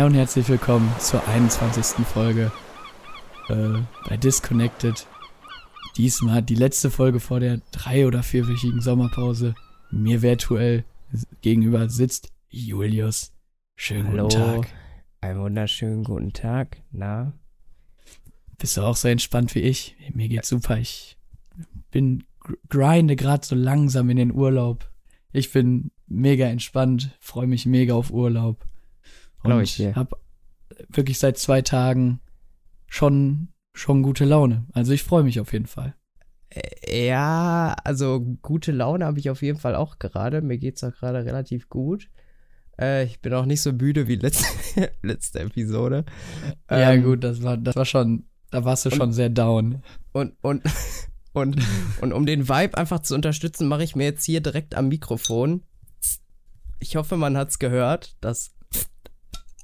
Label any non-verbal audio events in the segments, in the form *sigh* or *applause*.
Hi und herzlich willkommen zur 21. Folge äh, bei Disconnected. Diesmal die letzte Folge vor der drei- oder vierwöchigen Sommerpause. Mir virtuell gegenüber sitzt Julius. Schönen Hallo. guten Tag. Einen wunderschönen guten Tag. Na? Bist du auch so entspannt wie ich? Mir geht's super. Ich bin gr- grinde gerade so langsam in den Urlaub. Ich bin mega entspannt, freue mich mega auf Urlaub. Und ich dir. hab wirklich seit zwei Tagen schon, schon gute Laune. Also ich freue mich auf jeden Fall. Äh, Ja, also gute Laune habe ich auf jeden Fall auch gerade. Mir geht's auch gerade relativ gut. Äh, ich bin auch nicht so müde wie letzte, *laughs* letzte Episode. ja, Ähm, gut, das war, das war schon, da warst du schon sehr down. Und, und, *laughs* und, und um den Vibe einfach zu unterstützen, mache ich mir jetzt hier direkt am Mikrofon. Ich hoffe, man hat's gehört. Das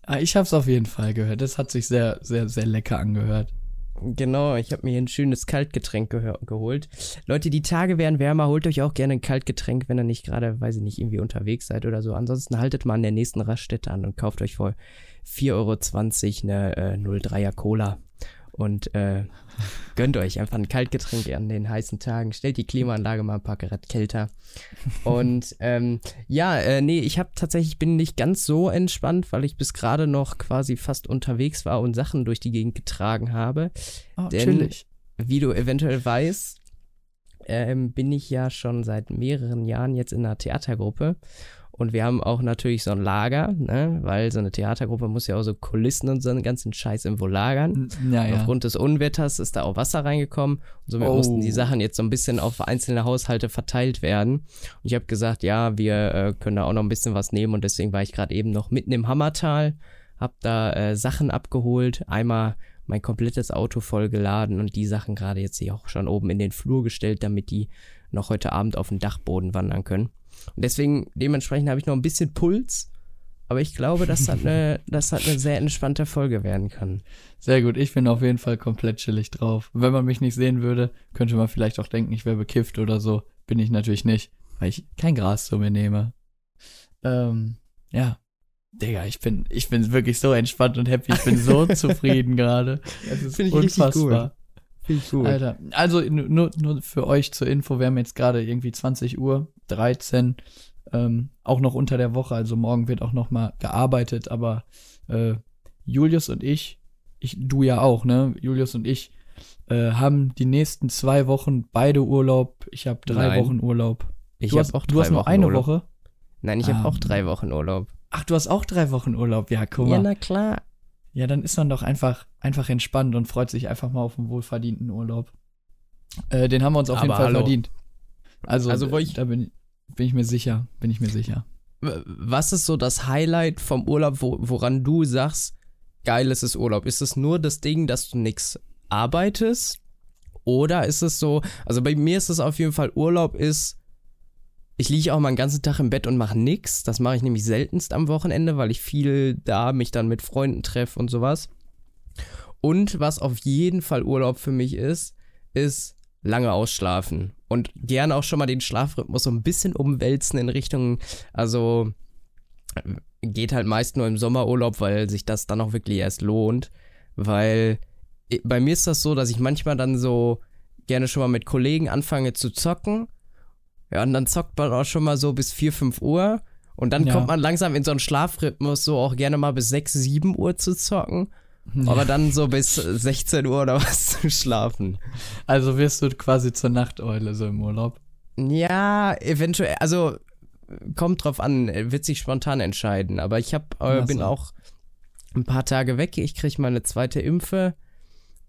Ah, ich hab's auf jeden Fall gehört. Das hat sich sehr, sehr, sehr lecker angehört. Genau, ich habe mir ein schönes Kaltgetränk gehör- geholt. Leute, die Tage werden wärmer, holt euch auch gerne ein Kaltgetränk, wenn ihr nicht gerade, weiß ich nicht, irgendwie unterwegs seid oder so. Ansonsten haltet mal an der nächsten Raststätte an und kauft euch für 4,20 Euro eine äh, 03er Cola. Und äh, gönnt euch einfach ein Kaltgetränk an den heißen Tagen. Stellt die Klimaanlage mal ein paar Grad kälter. Und ähm, ja, äh, nee, ich habe tatsächlich bin nicht ganz so entspannt, weil ich bis gerade noch quasi fast unterwegs war und Sachen durch die Gegend getragen habe. Oh, Denn- chillig. Wie du eventuell weißt, ähm, bin ich ja schon seit mehreren Jahren jetzt in einer Theatergruppe. Und wir haben auch natürlich so ein Lager, ne? weil so eine Theatergruppe muss ja auch so Kulissen und so einen ganzen Scheiß irgendwo lagern. Ja, ja. Aufgrund des Unwetters ist da auch Wasser reingekommen und somit Oh. mussten die Sachen jetzt so ein bisschen auf einzelne Haushalte verteilt werden. Und ich habe gesagt, ja, wir äh, können da auch noch ein bisschen was nehmen und deswegen war ich gerade eben noch mitten im Hammertal, habe da äh, Sachen abgeholt, einmal mein komplettes Auto voll geladen und die Sachen gerade jetzt hier auch schon oben in den Flur gestellt, damit die noch heute Abend auf den Dachboden wandern können. Und deswegen, dementsprechend habe ich noch ein bisschen Puls, aber ich glaube, dass das eine, *laughs* das hat eine sehr entspannte Folge werden kann. Sehr gut, ich bin auf jeden Fall komplett chillig drauf. Wenn man mich nicht sehen würde, könnte man vielleicht auch denken, ich wäre bekifft oder so. Bin ich natürlich nicht, weil ich kein Gras zu mir nehme. Ähm, ja. Digga, ich bin, ich bin wirklich so entspannt und happy. Ich bin so *laughs* zufrieden gerade. Es ist Finde ich unfassbar. Ich gut. Alter, also nu- nur, nur für euch zur Info, wir haben jetzt gerade irgendwie 20 Uhr, 13, ähm, auch noch unter der Woche, also morgen wird auch noch mal gearbeitet, aber äh, Julius und ich, ich, du ja auch, ne? Julius und ich äh, haben die nächsten zwei Wochen beide Urlaub. Ich habe drei Nein. Wochen Urlaub. Ich du habe hast, auch du hast nur Wochen eine Urlaub. Woche. Nein, ich habe Ah. auch drei Wochen Urlaub. Ach, du hast auch drei Wochen Urlaub. Ja, guck mal. Ja, Ja, na klar. Dann ist man doch einfach, einfach entspannt und freut sich einfach mal auf einen wohlverdienten Urlaub. Äh, den haben wir uns auf jeden Aber Fall hallo. verdient. Also, Also, wo ich- da bin, bin ich mir sicher, bin ich mir sicher. Was ist so das Highlight vom Urlaub, wo, woran du sagst, geil ist es Urlaub? Ist es nur das Ding, dass du nichts arbeitest? Oder ist es so, also bei mir ist es auf jeden Fall Urlaub ist, ich liege auch mal den ganzen Tag im Bett und mache nix. Das mache ich nämlich seltenst am Wochenende, weil ich viel da mich dann mit Freunden treffe und sowas. Und was auf jeden Fall Urlaub für mich ist, ist lange ausschlafen. Und gerne auch schon mal den Schlafrhythmus so ein bisschen umwälzen in Richtung, also geht halt meist nur im Sommerurlaub, weil sich das dann auch wirklich erst lohnt. Weil bei mir ist das so, dass ich manchmal dann so gerne schon mal mit Kollegen anfange zu zocken. Ja, und dann zockt man auch schon mal so bis 4, 5 Uhr. Und dann Ja. kommt man langsam in so einen Schlafrhythmus, so auch gerne mal bis 6, 7 Uhr zu zocken. Aber dann so bis 16 Uhr oder was *laughs* zu schlafen. Also wirst du quasi zur Nachteule so im Urlaub. Ja, eventuell, also kommt drauf an, wird sich spontan entscheiden. Aber ich hab, äh, bin auch ein paar Tage weg. Ich kriege meine zweite Impfe.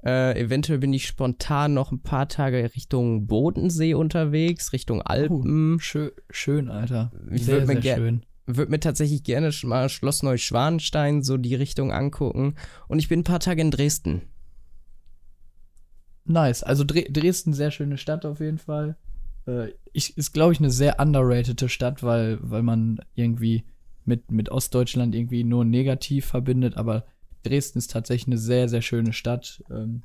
Äh, eventuell bin ich spontan noch ein paar Tage Richtung Bodensee unterwegs, Richtung Alpen. Schön, schön Alter. Ich sehr, sehr schön. Würde mir tatsächlich gerne mal Schloss Neuschwanstein so die Richtung angucken. Und ich bin ein paar Tage in Dresden. Nice. Also Dre Dresden, sehr schöne Stadt auf jeden Fall. Äh, ich, ist, glaube ich, eine sehr underratede Stadt, weil, weil man irgendwie mit, mit Ostdeutschland irgendwie nur negativ verbindet, aber Dresden ist tatsächlich eine sehr, sehr schöne Stadt. Ähm,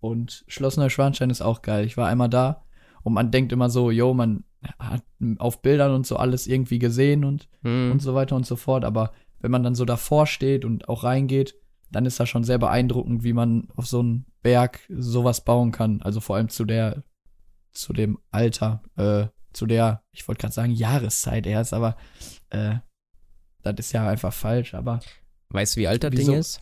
und Schloss Neuschwanstein ist auch geil. Ich war einmal da und man denkt immer so, yo, man hat auf Bildern und so alles irgendwie gesehen und, Hm. und so weiter und so fort, aber wenn man dann so davor steht und auch reingeht, dann ist das schon sehr beeindruckend, wie man auf so einen Berg sowas bauen kann. Also vor allem zu der, zu dem Alter, äh, zu der, ich wollte gerade sagen Jahreszeit erst, aber äh, das ist ja einfach falsch, aber Weißt du, wie alt das Wieso? Ding ist?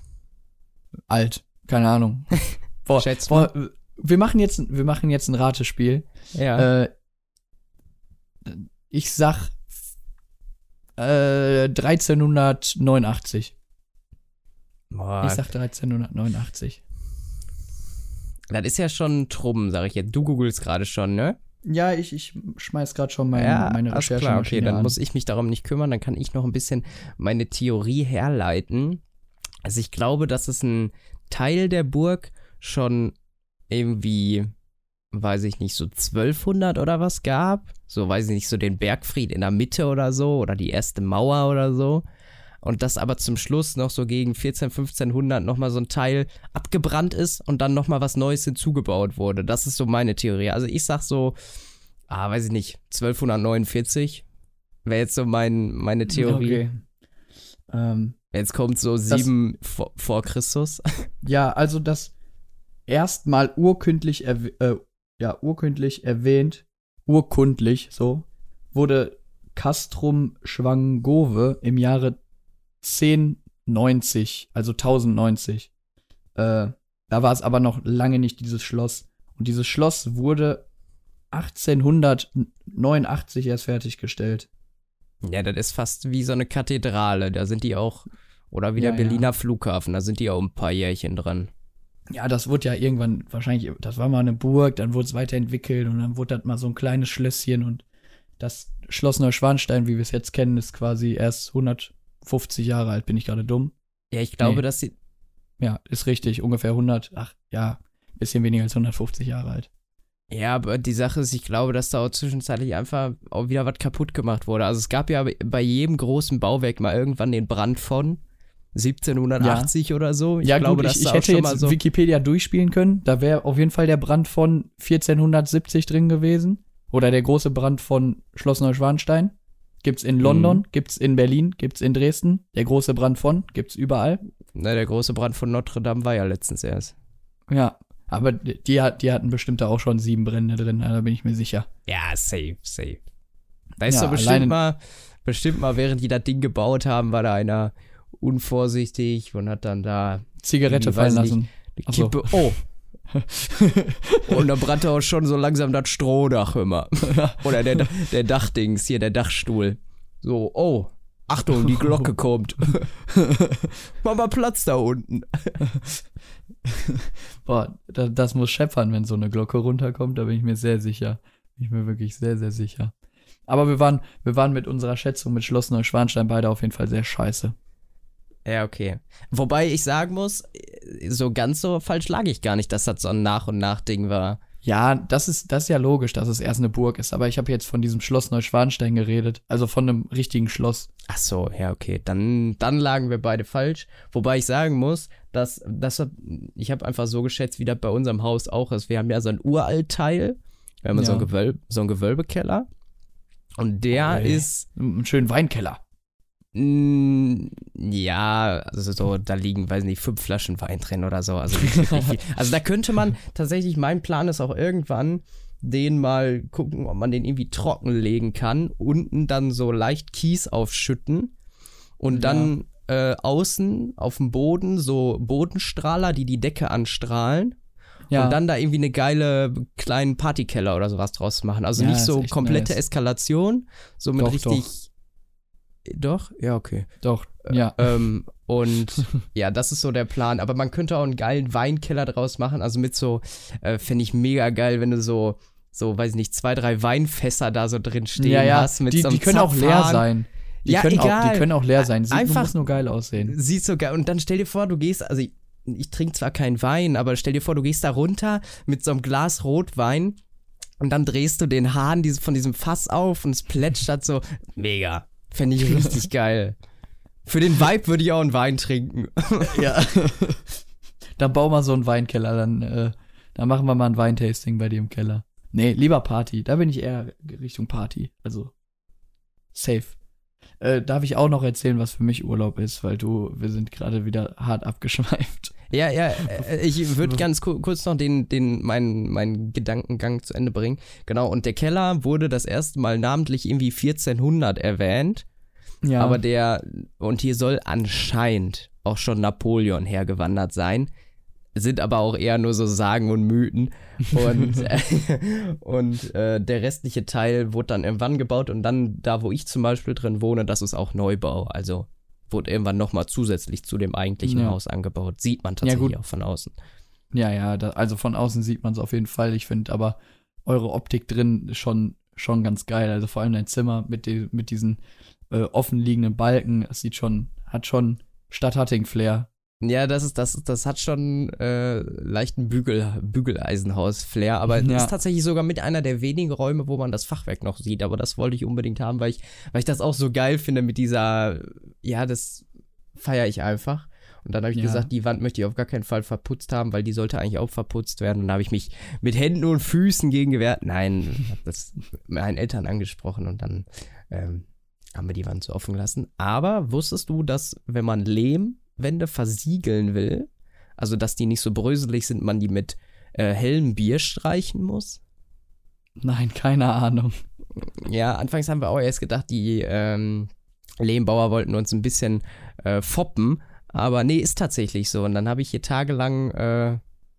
alt, keine Ahnung. *laughs* Boah, Schätz boah, wir machen jetzt, wir machen jetzt ein Ratespiel. Ja. Äh, ich sag äh, 1389. Boah, Ich sag 1389. das ist ja schon Trubben, sag ich jetzt. Du googelst gerade schon, ne? Ja, ich, ich schmeiß gerade schon mein, ja, meine Recherche. klar, okay, dann muss ich mich darum nicht kümmern, dann kann ich noch ein bisschen meine Theorie herleiten. Also ich glaube, dass es ein Teil der Burg schon irgendwie, weiß ich nicht, so 1200 oder was gab. So, weiß ich nicht, so den Bergfried in der Mitte oder so oder die erste Mauer oder so. Und dass aber zum Schluss noch so gegen 14, 1500 nochmal so ein Teil abgebrannt ist und dann nochmal was Neues hinzugebaut wurde. Das ist so meine Theorie. Also ich sag so, ah, weiß ich nicht, 1249 wäre jetzt so mein, meine Theorie. Okay. Ähm, Jetzt kommt so sieben vor, vor Christus. *laughs* ja, also das erstmal urkündlich, äh, ja, urkündlich erwähnt, urkundlich, so, wurde Castrum Schwangove im Jahre 1090, also 1090. Äh, da war es aber noch lange nicht dieses Schloss. Und dieses Schloss wurde 1889 erst fertiggestellt. Ja, das ist fast wie so eine Kathedrale. Da sind die auch, oder wie der Ja, Berliner Flughafen, da sind die auch ein paar Jährchen dran. Ja, das wurde ja irgendwann wahrscheinlich, das war mal eine Burg, dann wurde es weiterentwickelt und dann wurde das mal so ein kleines Schlösschen und das Schloss Neuschwanstein, wie wir es jetzt kennen, ist quasi erst 150 Jahre alt. Bin ich gerade dumm? Ja, ich glaube, Nee. dass sie. Ja, ist richtig, ungefähr 100, ach ja, bisschen weniger als 150 Jahre alt. Ja, aber die Sache ist, ich glaube, dass da auch zwischenzeitlich einfach auch wieder was kaputt gemacht wurde. Also es gab ja bei jedem großen Bauwerk mal irgendwann den Brand von 1780 oder so. Ich ja, glaube, gut, ich, ich hätte schon jetzt mal so. Wikipedia durchspielen können. Da wäre auf jeden Fall der Brand von 1470 drin gewesen. Oder der große Brand von Schloss Neuschwanstein. Gibt's in London, Mhm. gibt's in Berlin, gibt's in Dresden. Der große Brand von, gibt's überall. Na, der große Brand von Notre Dame war ja letztens erst. Ja, aber die, die hatten bestimmt da auch schon sieben Brände drin, da bin ich mir sicher. Ja, safe, safe. Da ist Ja, doch bestimmt mal, bestimmt mal, während die das Ding gebaut haben, war da einer unvorsichtig und hat dann da Zigarette fallen lassen. Ach so. Kippe. Oh. *laughs* und dann brannte auch schon so langsam das Strohdach immer. *laughs* Oder der, der Dachdings, hier der Dachstuhl. So, oh. Achtung, die Glocke *laughs* kommt. Mach mal Platz da unten. Boah, da, das muss scheppern, wenn so eine Glocke runterkommt, da bin ich mir sehr sicher. Bin ich mir wirklich sehr, sehr sicher. Aber wir waren, wir waren mit unserer Schätzung mit Schloss Neuschwanstein beide auf jeden Fall sehr scheiße. Ja, okay. Wobei ich sagen muss, so ganz so falsch lag ich gar nicht, dass das so ein Nach- und Nach-Ding war. Ja, das ist, das ist ja logisch, dass es erst eine Burg ist, aber ich habe jetzt von diesem Schloss Neuschwanstein geredet, also von einem richtigen Schloss. Ach so, ja, okay. Dann, dann lagen wir beide falsch. Wobei ich sagen muss, dass, dass ich habe einfach so geschätzt, wie das bei unserem Haus auch ist. Wir haben ja so ein Uraltteil. Wir haben so, ein Ja. Gewölb, so einen Gewölbekeller. Und der Ey. ist, Einen schönen Weinkeller. Mh, ja, also so, da liegen, weiß nicht, fünf Flaschen Wein drin oder so. Also, *laughs* also da könnte man tatsächlich, mein Plan ist auch irgendwann, den mal gucken, ob man den irgendwie trockenlegen kann. Unten dann so leicht Kies aufschütten und dann äh, außen auf dem Boden so Bodenstrahler, die die Decke anstrahlen. Ja, Und dann da irgendwie eine geile kleinen Partykeller oder sowas draus machen. Also Ja, nicht so komplette nice. Eskalation, so mit Doch, richtig. Doch. Ja, okay. doch, ja. Ähm, und *laughs* ja, das ist so der Plan. Aber man könnte auch einen geilen Weinkeller draus machen. Also mit so, äh, finde ich mega geil, wenn du so, so, weiß ich nicht, zwei, drei Weinfässer da so drin stehen ja, ja, hast. Mit die, so die können auch leer Zapfhahn. sein. Die, Ja, können auch, egal. die können auch leer sein. Sieht, Einfach- nur geil aussehen. Sieht so geil. Und dann stell dir vor, du gehst, also ich, ich trinke zwar keinen Wein, aber stell dir vor, du gehst da runter mit so einem Glas Rotwein und dann drehst du den Hahn von diesem Fass auf und es plätschert so. Mega. Fände ich richtig *laughs* geil. Für den Vibe würde ich auch einen Wein trinken. *laughs* Ja. *laughs* dann bau mal so einen Weinkeller, dann, äh, dann machen wir mal ein Weintasting bei dir im Keller. Nee, lieber Party. Da bin ich eher Richtung Party. Also, safe. Äh, darf ich auch noch erzählen, was für mich Urlaub ist, weil du, wir sind gerade wieder hart abgeschweift. *laughs* Ja, ja, äh, ich würde ganz ku kurz noch den, den, meinen, meinen Gedankengang zu Ende bringen. Genau, und der Keller wurde das erste Mal namentlich irgendwie 1400 erwähnt. Ja, Aber der, und hier soll anscheinend auch schon Napoleon hergewandert sein. Sind aber auch eher nur so Sagen und Mythen. Und, äh, *laughs* *laughs* und äh, der restliche Teil wurde dann irgendwann gebaut. Und dann, da wo ich zum Beispiel drin wohne, das ist auch Neubau. Also wurde irgendwann nochmal zusätzlich zu dem eigentlichen Ja. Haus angebaut. Sieht man tatsächlich gut. auch von außen. ja, ja, da, also von außen sieht man es auf jeden Fall. Ich finde aber eure Optik drin schon, schon ganz geil. Also vor allem dein Zimmer mit, die, mit diesen äh, offenliegenden Balken, das sieht schon, hat schon Stadthatting-Flair. Ja, das ist, das, das hat schon äh, leichten Bügel, Bügeleisenhaus-Flair, aber Ja. ist tatsächlich sogar mit einer der wenigen Räume, wo man das Fachwerk noch sieht. Aber das wollte ich unbedingt haben, weil ich, weil ich das auch so geil finde mit dieser, ja, das feiere ich einfach. Und dann habe ich Ja. gesagt, die Wand möchte ich auf gar keinen Fall verputzt haben, weil die sollte eigentlich auch verputzt werden. Und dann habe ich mich mit Händen und Füßen gegen gewehrt. Nein, habe das mit meinen Eltern angesprochen und dann ähm, haben wir die Wand so offen gelassen. Aber wusstest du, dass wenn man Lehmwände versiegeln will, also dass die nicht so bröselig sind, man die mit äh, hellem Bier streichen muss? Nein, keine Ahnung. Ja, anfangs haben wir auch erst gedacht, die ähm, Lehmbauer wollten uns ein bisschen äh, foppen, aber nee, ist tatsächlich so. Und dann habe ich hier tagelang, äh,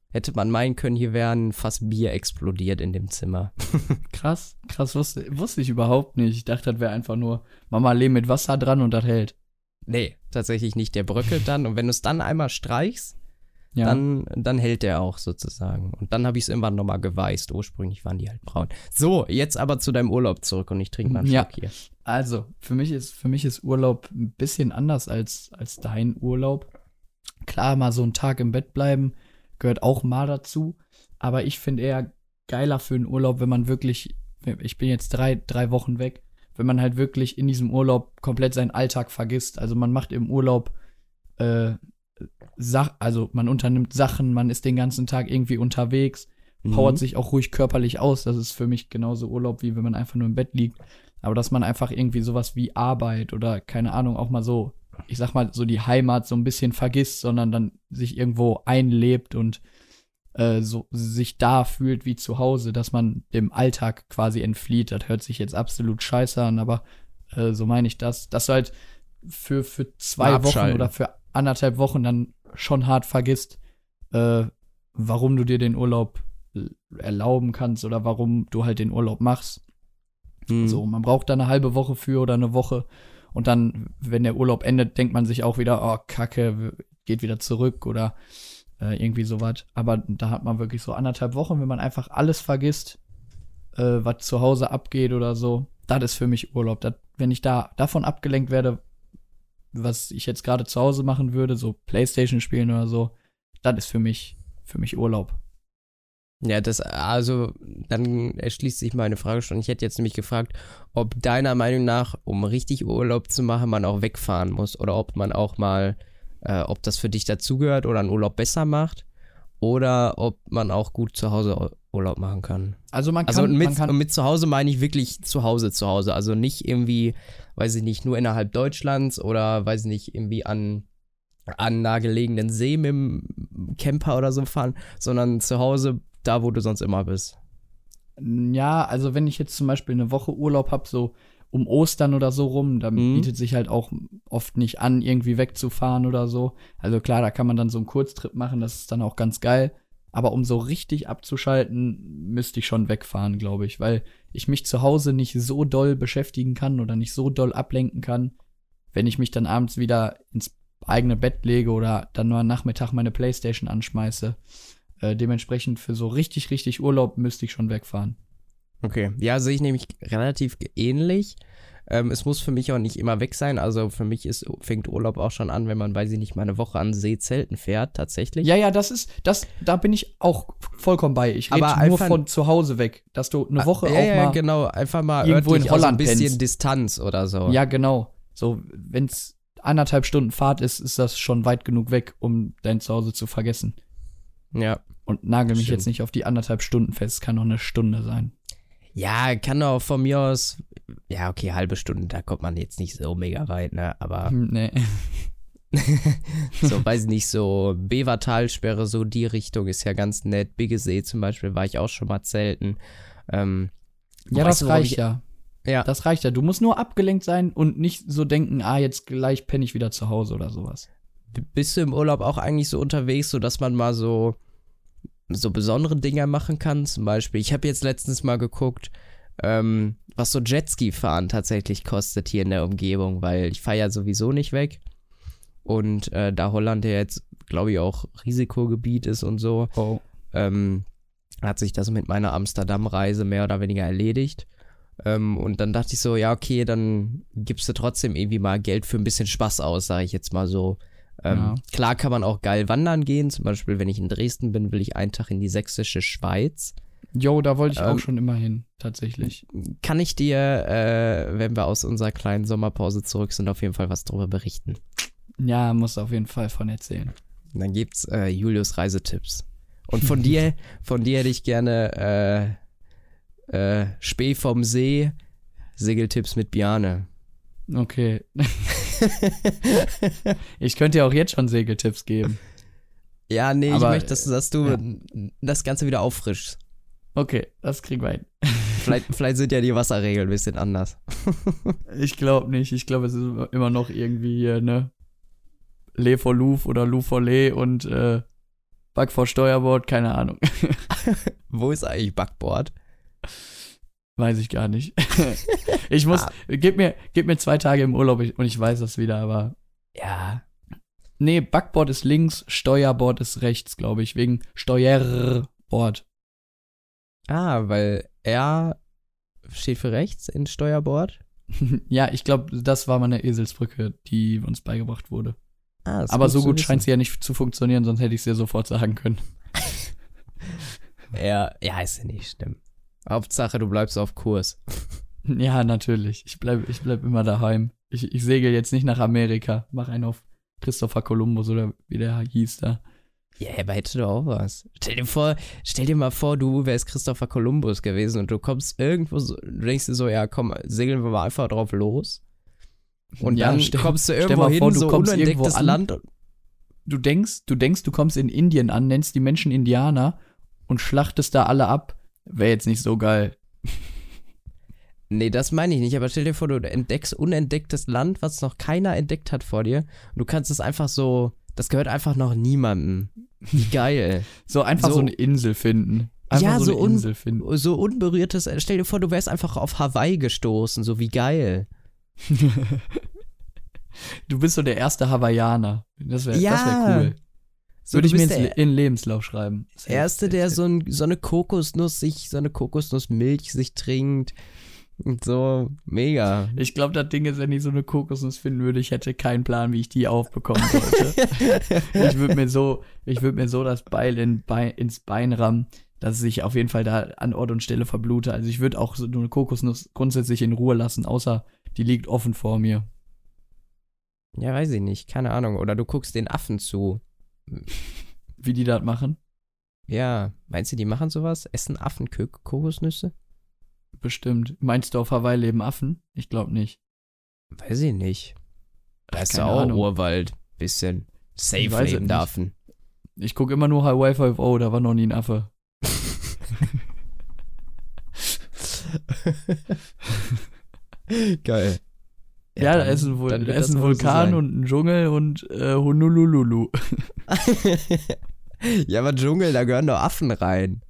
hätte man meinen können, hier wären fast Bier explodiert in dem Zimmer. *laughs* Krass, krass, wusste, wusste ich überhaupt nicht. Ich dachte, das wäre einfach nur Mama Lehm mit Wasser dran und das hält. Nee, tatsächlich nicht. Der bröckelt dann und wenn du es dann einmal streichst, Ja. dann, dann hält der auch sozusagen. Und dann habe ich es irgendwann nochmal geweißt. Ursprünglich waren die halt braun. So, jetzt aber zu deinem Urlaub zurück und ich trinke mal einen Ja. Schluck hier. Also, für mich ist, für mich ist Urlaub ein bisschen anders als, als dein Urlaub. Klar, mal so einen Tag im Bett bleiben gehört auch mal dazu. Aber ich finde eher geiler für einen Urlaub, wenn man wirklich, ich bin jetzt drei, drei Wochen weg, wenn man halt wirklich in diesem Urlaub komplett seinen Alltag vergisst. Also man macht im Urlaub äh, Sach also man unternimmt Sachen, man ist den ganzen Tag irgendwie unterwegs, powert Mhm. sich auch ruhig körperlich aus. Das ist für mich genauso Urlaub, wie wenn man einfach nur im Bett liegt. Aber dass man einfach irgendwie sowas wie Arbeit oder keine Ahnung, auch mal so, ich sag mal, so die Heimat so ein bisschen vergisst, sondern dann sich irgendwo einlebt und äh, so sich da fühlt wie zu Hause, dass man dem Alltag quasi entflieht. Das hört sich jetzt absolut scheiße an, aber äh, so meine ich das. Dass du halt für, für zwei Wochen oder für anderthalb Wochen dann schon hart vergisst, äh, warum du dir den Urlaub l- erlauben kannst oder warum du halt den Urlaub machst. Mhm. So, man braucht da eine halbe Woche für oder eine Woche. Und dann, wenn der Urlaub endet, denkt man sich auch wieder, oh, Kacke, geht wieder zurück oder äh, irgendwie sowas. Aber da hat man wirklich so anderthalb Wochen, wenn man einfach alles vergisst, äh, was zu Hause abgeht oder so. Das ist für mich Urlaub. Das, wenn ich da davon abgelenkt werde, was ich jetzt gerade zu Hause machen würde, so Playstation spielen oder so, das ist für mich, für mich Urlaub. Ja, das, also, dann erschließt sich meine Frage schon. Ich hätte jetzt nämlich gefragt, ob deiner Meinung nach, um richtig Urlaub zu machen, man auch wegfahren muss oder ob man auch mal, äh, ob das für dich dazugehört oder einen Urlaub besser macht oder ob man auch gut zu Hause Ur- Urlaub machen kann. Also man kann, Also mit, man kann mit zu Hause meine ich wirklich zu Hause zu Hause. Also nicht irgendwie, weiß ich nicht, nur innerhalb Deutschlands oder weiß ich nicht, irgendwie an, an nahegelegenen See mit dem Camper oder so fahren, sondern zu Hause, da wo du sonst immer bist. Ja, also wenn ich jetzt zum Beispiel eine Woche Urlaub habe, so um Ostern oder so rum, dann Mhm. bietet sich halt auch oft nicht an, irgendwie wegzufahren oder so. Also klar, da kann man dann so einen Kurztrip machen, das ist dann auch ganz geil. Aber um so richtig abzuschalten, müsste ich schon wegfahren, glaube ich, weil ich mich zu Hause nicht so doll beschäftigen kann oder nicht so doll ablenken kann, wenn ich mich dann abends wieder ins eigene Bett lege oder dann nur am Nachmittag meine Playstation anschmeiße. Äh, dementsprechend für so richtig, richtig Urlaub müsste ich schon wegfahren. Okay, ja, sehe ich nämlich relativ ähnlich. Ähm, es muss für mich auch nicht immer weg sein. Also für mich ist, fängt Urlaub auch schon an, wenn man, weiß ich nicht, mal eine Woche an See zelten fährt, tatsächlich. Ja, ja, das ist, das, da bin ich auch vollkommen bei. Ich rede Aber nur einfach- von zu Hause weg, dass du eine Woche ja, auch ja, mal. genau, einfach mal irgendwo in also ein Holland bisschen pennst. Distanz oder so. Ja, genau. So, wenn es anderthalb Stunden Fahrt ist, ist das schon weit genug weg, um dein Zuhause zu vergessen. ja. Und nagel mich Stimmt. jetzt nicht auf die anderthalb Stunden fest, es kann noch eine Stunde sein. Ja, kann auch von mir aus, ja, okay, halbe Stunde, da kommt man jetzt nicht so mega weit, ne? Aber Hm, Nee. *laughs* so, weiß ich nicht, so Bevertalsperre, so die Richtung ist ja ganz nett. Biggesee zum Beispiel war ich auch schon mal zelten. Ähm, Ja, das du, reicht ich- ja. Ja, Das reicht ja. Du musst nur abgelenkt sein und nicht so denken, ah, jetzt gleich penne ich wieder zu Hause oder sowas. bist du im Urlaub auch eigentlich so unterwegs, so dass man mal so so besondere Dinger machen kann? Zum Beispiel, ich habe jetzt letztens mal geguckt, ähm, was so Jetski fahren tatsächlich kostet hier in der Umgebung, weil ich fahre ja sowieso nicht weg und äh, da Holland ja jetzt, glaube ich, auch Risikogebiet ist und so, Oh. ähm, hat sich das mit meiner Amsterdam-Reise mehr oder weniger erledigt. Ähm, und dann dachte ich so, ja, okay, dann gibst du trotzdem irgendwie mal Geld für ein bisschen Spaß aus, sage ich jetzt mal so. Ähm, Ja. Klar kann man auch geil wandern gehen. Zum Beispiel, wenn ich in Dresden bin, will ich einen Tag in die sächsische Schweiz. Jo, da wollte ich Ähm, auch schon immer hin, tatsächlich. Kann ich dir, äh, wenn wir aus unserer kleinen Sommerpause zurück sind, auf jeden Fall was drüber berichten. Ja, muss auf jeden Fall von erzählen. Und dann gibt's äh, Julius Reisetipps. Und von dir, *laughs* von dir hätte ich gerne äh, äh, Spee vom See, Segeltipps mit Biane. Okay. ich könnte ja auch jetzt schon Segeltipps geben. Ja, nee, Aber, ich möchte, dass, dass du ja. das Ganze wieder auffrischst. Okay, das kriegen wir hin. Vielleicht, vielleicht sind ja die Wasserregeln ein bisschen anders. Ich glaube nicht. Ich glaube, es ist immer noch irgendwie hier, ne? Le for Louvre oder Louvre for Le und äh, Back vor Steuerbord, keine Ahnung. *laughs* Wo ist eigentlich Backboard? Weiß ich gar nicht. *laughs* ich muss, Ah. gib mir, gib mir zwei Tage im Urlaub und ich weiß das wieder, aber. Ja. Nee, Backboard ist links, Steuerbord ist rechts, glaube ich, wegen Steuerbord. Ah, weil R steht für rechts in Steuerbord. *laughs* ja, ich glaube, das war meine Eselsbrücke, die uns beigebracht wurde. Ah, Aber so gut scheint sie ja nicht zu funktionieren, sonst hätte ich es dir sofort sagen können. *laughs* Ja, ja, ist ja nicht schlimm. Hauptsache, du bleibst auf Kurs. *laughs* Ja, natürlich. Ich bleib, ich bleib immer daheim. Ich, ich segel jetzt nicht nach Amerika. Mach einen auf Christopher Columbus oder wie der hieß da. Ja, aber hätte doch auch was. Stell dir vor, stell dir mal vor, du wärst Christopher Columbus gewesen und du kommst irgendwo so, du denkst dir so, ja, komm, segeln wir mal einfach drauf los. Und Ja, dann stell- kommst du irgendwo mal hin, vor, du so kommst unentdecktes irgendwo an. Land. Du denkst, du denkst, du kommst in Indien an, nennst die Menschen Indianer und schlachtest da alle ab. Wäre jetzt nicht so geil. Nee, das meine ich nicht, aber stell dir vor, du entdeckst unentdecktes Land, was noch keiner entdeckt hat vor dir. Und du kannst es einfach so, das gehört einfach noch niemandem. Wie geil. *laughs* So einfach so, So- eine Insel finden. Einfach Ja, so, so eine un- Insel finden. so unberührtes, stell dir vor, du wärst einfach auf Hawaii gestoßen, so wie geil. *laughs* Du bist so der erste Hawaiianer. Das wäre Ja. das wär cool. So, Würde ich mir ins, in den Lebenslauf schreiben. Safe, Erste, der so, ein, so eine Kokosnuss sich, so eine Kokosnussmilch sich trinkt. *laughs* So, mega. Ich glaube, das Ding ist, wenn ich so eine Kokosnuss finden würde, ich hätte keinen Plan, wie ich die aufbekommen sollte. *laughs* ich würde mir so, ich würde mir so das Beil in Bein, ins Bein rammen, dass ich auf jeden Fall da an Ort und Stelle verblute. Also ich würde auch so eine Kokosnuss grundsätzlich in Ruhe lassen, außer die liegt offen vor mir. Ja, weiß ich nicht, keine Ahnung. Oder du guckst den Affen zu. Wie die das machen? Ja, meinst du, die machen sowas? Essen Affen Kokosnüsse? Bestimmt. Meinst du auf Hawaii leben Affen? Ich glaube nicht. Weiß ich nicht. Da ist ja auch Ahnung. Urwald. Bisschen. Safe weiß leben nicht. Affen. Ich gucke immer nur Hawaii 5.0, da war noch nie ein Affe. *laughs* Geil. Ja, da dann- ist ein, Vul da ist ein so Vulkan und ein Dschungel und äh, Honolulu. *laughs* ja, aber Dschungel, da gehören doch Affen rein.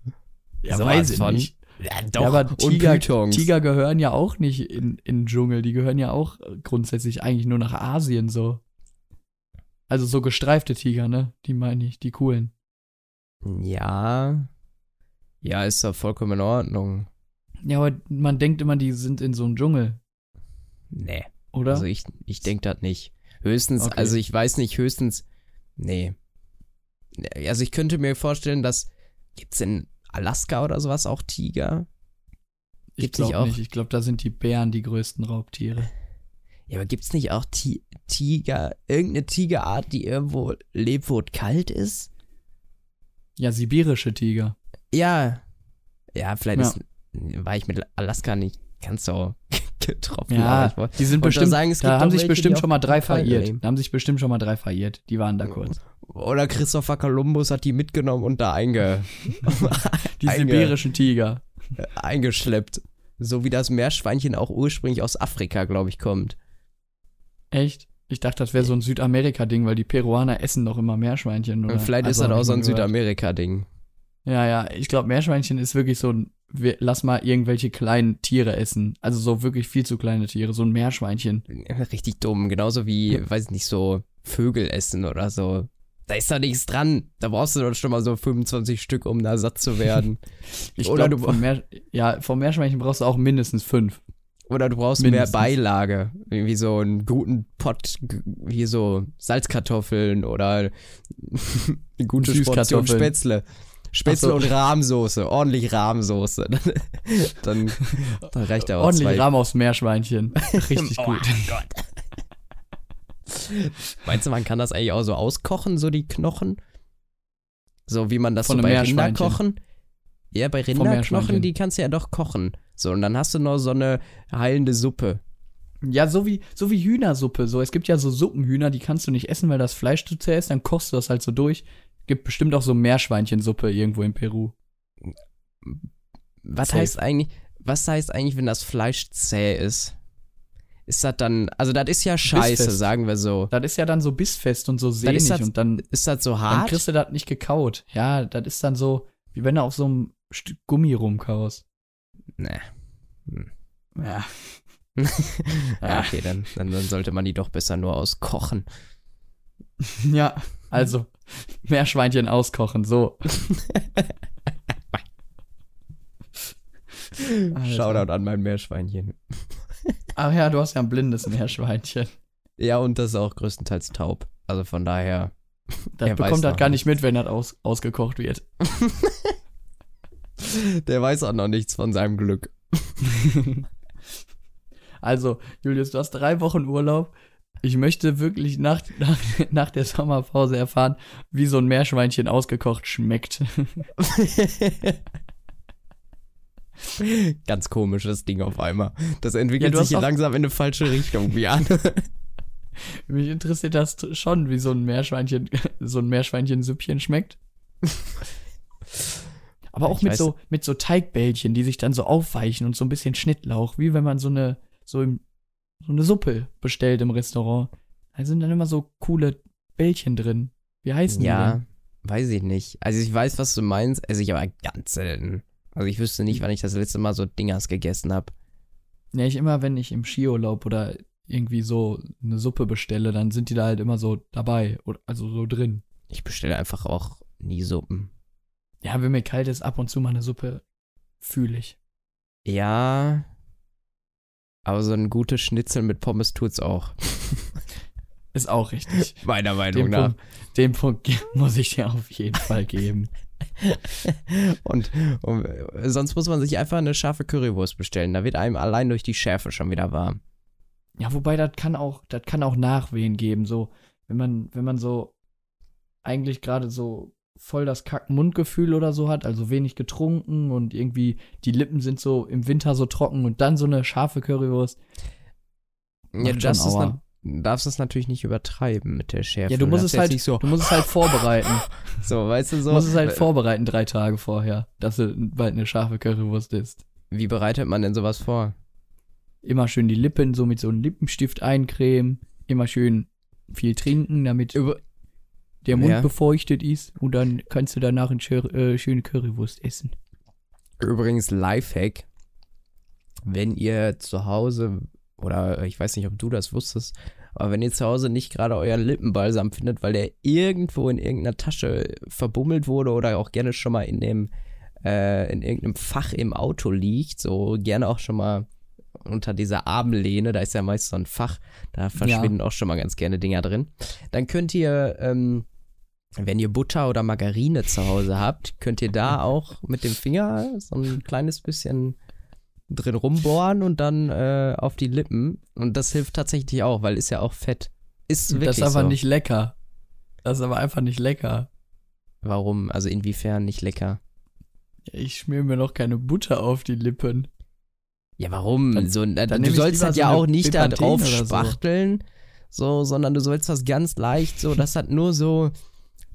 Ja, Sowas weiß ich nicht. Ja, ja, aber Tiger. Tiger gehören ja auch nicht in, in den Dschungel. Die gehören ja auch grundsätzlich eigentlich nur nach Asien so. Also so gestreifte Tiger, ne? Die meine ich, die coolen. Ja. Ja, ist doch vollkommen in Ordnung. Ja, aber man denkt immer, die sind in so einem Dschungel, Nee. oder? Also ich, ich denke das nicht. Höchstens, Okay. also ich weiß nicht, höchstens. Nee. Also ich könnte mir vorstellen, dass. Gibt's in Alaska oder sowas auch Tiger? ich gibt's nicht glaube nicht. Ich glaube, da sind die Bären die größten Raubtiere. Ja, aber gibt's nicht auch Ti Tiger, irgendeine Tigerart, die irgendwo lebt, wo es kalt ist? Ja, sibirische Tiger. Ja. Ja, vielleicht Ja. ist. war ich mit Alaska nicht ganz so getroffen. Ja, die sind Und bestimmt, sagen, da haben sich bestimmt die schon mal drei verirrt. Da haben sich bestimmt schon mal drei verirrt. Die waren da kurz. Oder Christopher Columbus hat die mitgenommen und da einge, *laughs* Die Einge- sibirischen Tiger. eingeschleppt. So wie das Meerschweinchen auch ursprünglich aus Afrika, glaube ich, kommt. Echt? Ich dachte, das wäre so ein Südamerika-Ding, weil die Peruaner essen doch immer Meerschweinchen. Oder? Und vielleicht Also, ist das auch so ein. Südamerika-Ding. Ja, ja, ich glaube, Meerschweinchen ist wirklich so ein, wir, lass mal irgendwelche kleinen Tiere essen. Also so wirklich viel zu kleine Tiere, so ein Meerschweinchen. Richtig dumm. Genauso wie, weiß ich nicht, so Vögel essen oder so. Da ist da nichts dran. Da brauchst du doch schon mal so 25 Stück, um da satt zu werden. *laughs* Ich Oder glaube, du- vom, Meer, ja, vom Meerschweinchen brauchst du auch mindestens fünf. Oder du brauchst Mindestens. mehr Beilage. Irgendwie so einen guten Pott, wie so Salzkartoffeln oder *laughs* eine gute Portion. Spätzle. Spätzle so. und Rahmsoße. Ordentlich Rahmsoße. *laughs* dann, dann reicht ja auch Ordentlich zwei. Rahm aufs Meerschweinchen. *laughs* Richtig Oh gut. Meinst du, man kann das eigentlich auch so auskochen, so die Knochen? So wie man das Von so bei Meerschweinchen. Rinderkochen? Ja, bei Rinderknochen, die kannst du ja doch kochen. So, und dann hast du noch so eine heilende Suppe. Ja, so wie, so wie Hühnersuppe. So, es gibt ja so Suppenhühner, die kannst du nicht essen, weil das Fleisch zu zäh ist, dann kochst du das halt so durch. Gibt bestimmt auch so Meerschweinchensuppe irgendwo in Peru. Was Safe. heißt eigentlich, was heißt eigentlich, wenn das Fleisch zäh ist? Ist das dann, also das ist ja scheiße, Bissfest. sagen wir so. Das ist ja dann so bissfest und so sehnig das- und dann, Ist das so dann hart? kriegst du das nicht gekaut. Ja, das ist dann so, wie wenn du auf so einem Stück Gummi rumkaust. Nee. Ja. *laughs* ja, okay, dann, dann, dann sollte man die doch besser nur auskochen. *laughs* Ja, also *laughs* Meerschweinchen auskochen, so. Alter. *laughs* Shoutout an mein Meerschweinchen. Ach ja, du hast ja ein blindes Meerschweinchen. Ja, und das ist auch größtenteils taub. Also von daher. Das bekommt das gar nicht mit, wenn das aus, ausgekocht wird. *laughs* Der weiß auch noch nichts von seinem Glück. Also, Julius, du hast drei Wochen Urlaub. Ich möchte wirklich nach, nach, nach der Sommerpause erfahren, wie so ein Meerschweinchen ausgekocht schmeckt. *laughs* Ganz komisches Ding auf einmal. Das Ja, entwickelt du sich hier langsam in eine falsche Richtung, Jan. *laughs* Mich interessiert das schon, wie so ein Meerschweinchen, so ein Meerschweinchensüppchen schmeckt. Aber auch Ich mit weiß- so, mit so Teigbällchen, die sich dann so aufweichen und so ein bisschen Schnittlauch, wie wenn man so eine, so, im, so eine Suppe bestellt im Restaurant. Da sind dann immer so coole Bällchen drin. Wie heißen die ja, denn? weiß ich nicht. Also ich weiß, was du meinst. Also ich aber ganz selten. Also ich wüsste nicht, wann ich das letzte Mal so Dingers gegessen habe. Ja, ich immer, wenn ich im Skiurlaub oder irgendwie so eine Suppe bestelle, dann sind die da halt immer so dabei, oder, also so drin. Ich bestelle einfach auch nie Suppen. Ja, wenn mir kalt ist, ab und zu mal eine Suppe fühle ich. Ja. Aber so ein gutes Schnitzel mit Pommes tut's auch. *laughs* Ist auch richtig. Meiner Meinung Den nach. Punkt, den Punkt *laughs* muss ich dir auf jeden Fall geben. *laughs* Und, und sonst muss man sich einfach eine scharfe Currywurst bestellen. Da wird einem allein durch die Schärfe schon wieder warm. Ja, wobei das kann auch, das kann auch Nachwehen geben, so wenn man, wenn man so eigentlich gerade so voll das Kack-Mundgefühl oder so hat, also wenig getrunken und irgendwie die Lippen sind so im Winter so trocken und dann so eine scharfe Currywurst. Ja, du darfst es, darfst es natürlich nicht übertreiben mit der Schärfe. Ja, du musst es halt, so, du musst es halt *laughs* vorbereiten. so, weißt du so. Du musst es halt äh, vorbereiten drei Tage vorher, dass du bald eine scharfe Currywurst isst. Wie bereitet man denn sowas vor? Immer schön die Lippen so mit so einem Lippenstift eincremen, immer schön viel trinken, damit Über der Mund Ja. befeuchtet ist und dann kannst du danach eine äh, schöne Currywurst essen. Übrigens Lifehack, wenn ihr zu Hause, oder ich weiß nicht, ob du das wusstest, aber wenn ihr zu Hause nicht gerade euren Lippenbalsam findet, weil der irgendwo in irgendeiner Tasche verbummelt wurde oder auch gerne schon mal in dem, äh, in irgendeinem Fach im Auto liegt, so gerne auch schon mal unter dieser Armlehne, da ist ja meist so ein Fach, da verschwinden auch schon mal ganz gerne Dinger drin. Dann könnt ihr, ähm, wenn ihr Butter oder Margarine zu Hause habt, könnt ihr da *laughs* auch mit dem Finger so ein kleines bisschen drin rumbohren und dann äh, auf die Lippen. Und das hilft tatsächlich auch, weil ist ja auch Fett. Ist wirklich das ist aber so. nicht lecker. Das ist aber einfach nicht lecker. Warum? Also inwiefern nicht lecker? Ich schmier mir noch keine Butter auf die Lippen. Ja, warum? Dann- so, dann du sollst so ja eine auch nicht da Bepanthen drauf oder so. spachteln, so, sondern du sollst das ganz leicht so, das hat nur so,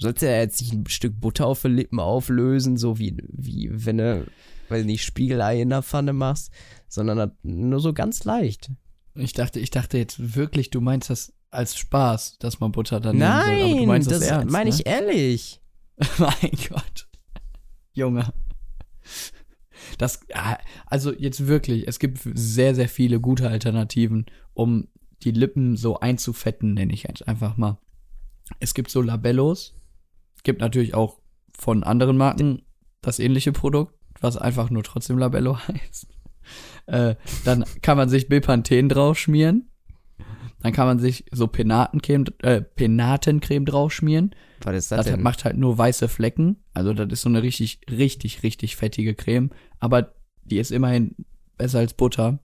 sollst ja jetzt nicht ein Stück Butter auf die Lippen auflösen, so wie, wie wenn du, weiß nicht, Spiegelei in der Pfanne machst, sondern nur so ganz leicht. Ich dachte, ich dachte jetzt wirklich, du meinst das als Spaß, dass man Butter dann nehmen soll. Aber du Nein, meinst das, das ernst, meine ne? ich ehrlich. *laughs* mein Gott. Junge. Das, ah, also jetzt wirklich, es gibt sehr, sehr viele gute Alternativen, um die Lippen so einzufetten, nenne ich jetzt einfach mal. Es gibt so Labellos. Gibt natürlich auch von anderen Marken das ähnliche Produkt, was einfach nur trotzdem Labello *laughs* heißt. Äh, dann kann man sich Bepanthen drauf schmieren. Dann kann man sich so Penatencreme, äh, Penatencreme drauf schmieren. Was ist das, Das denn? macht halt nur weiße Flecken. Also das ist so eine richtig, richtig, richtig fettige Creme. Aber die ist immerhin besser als Butter.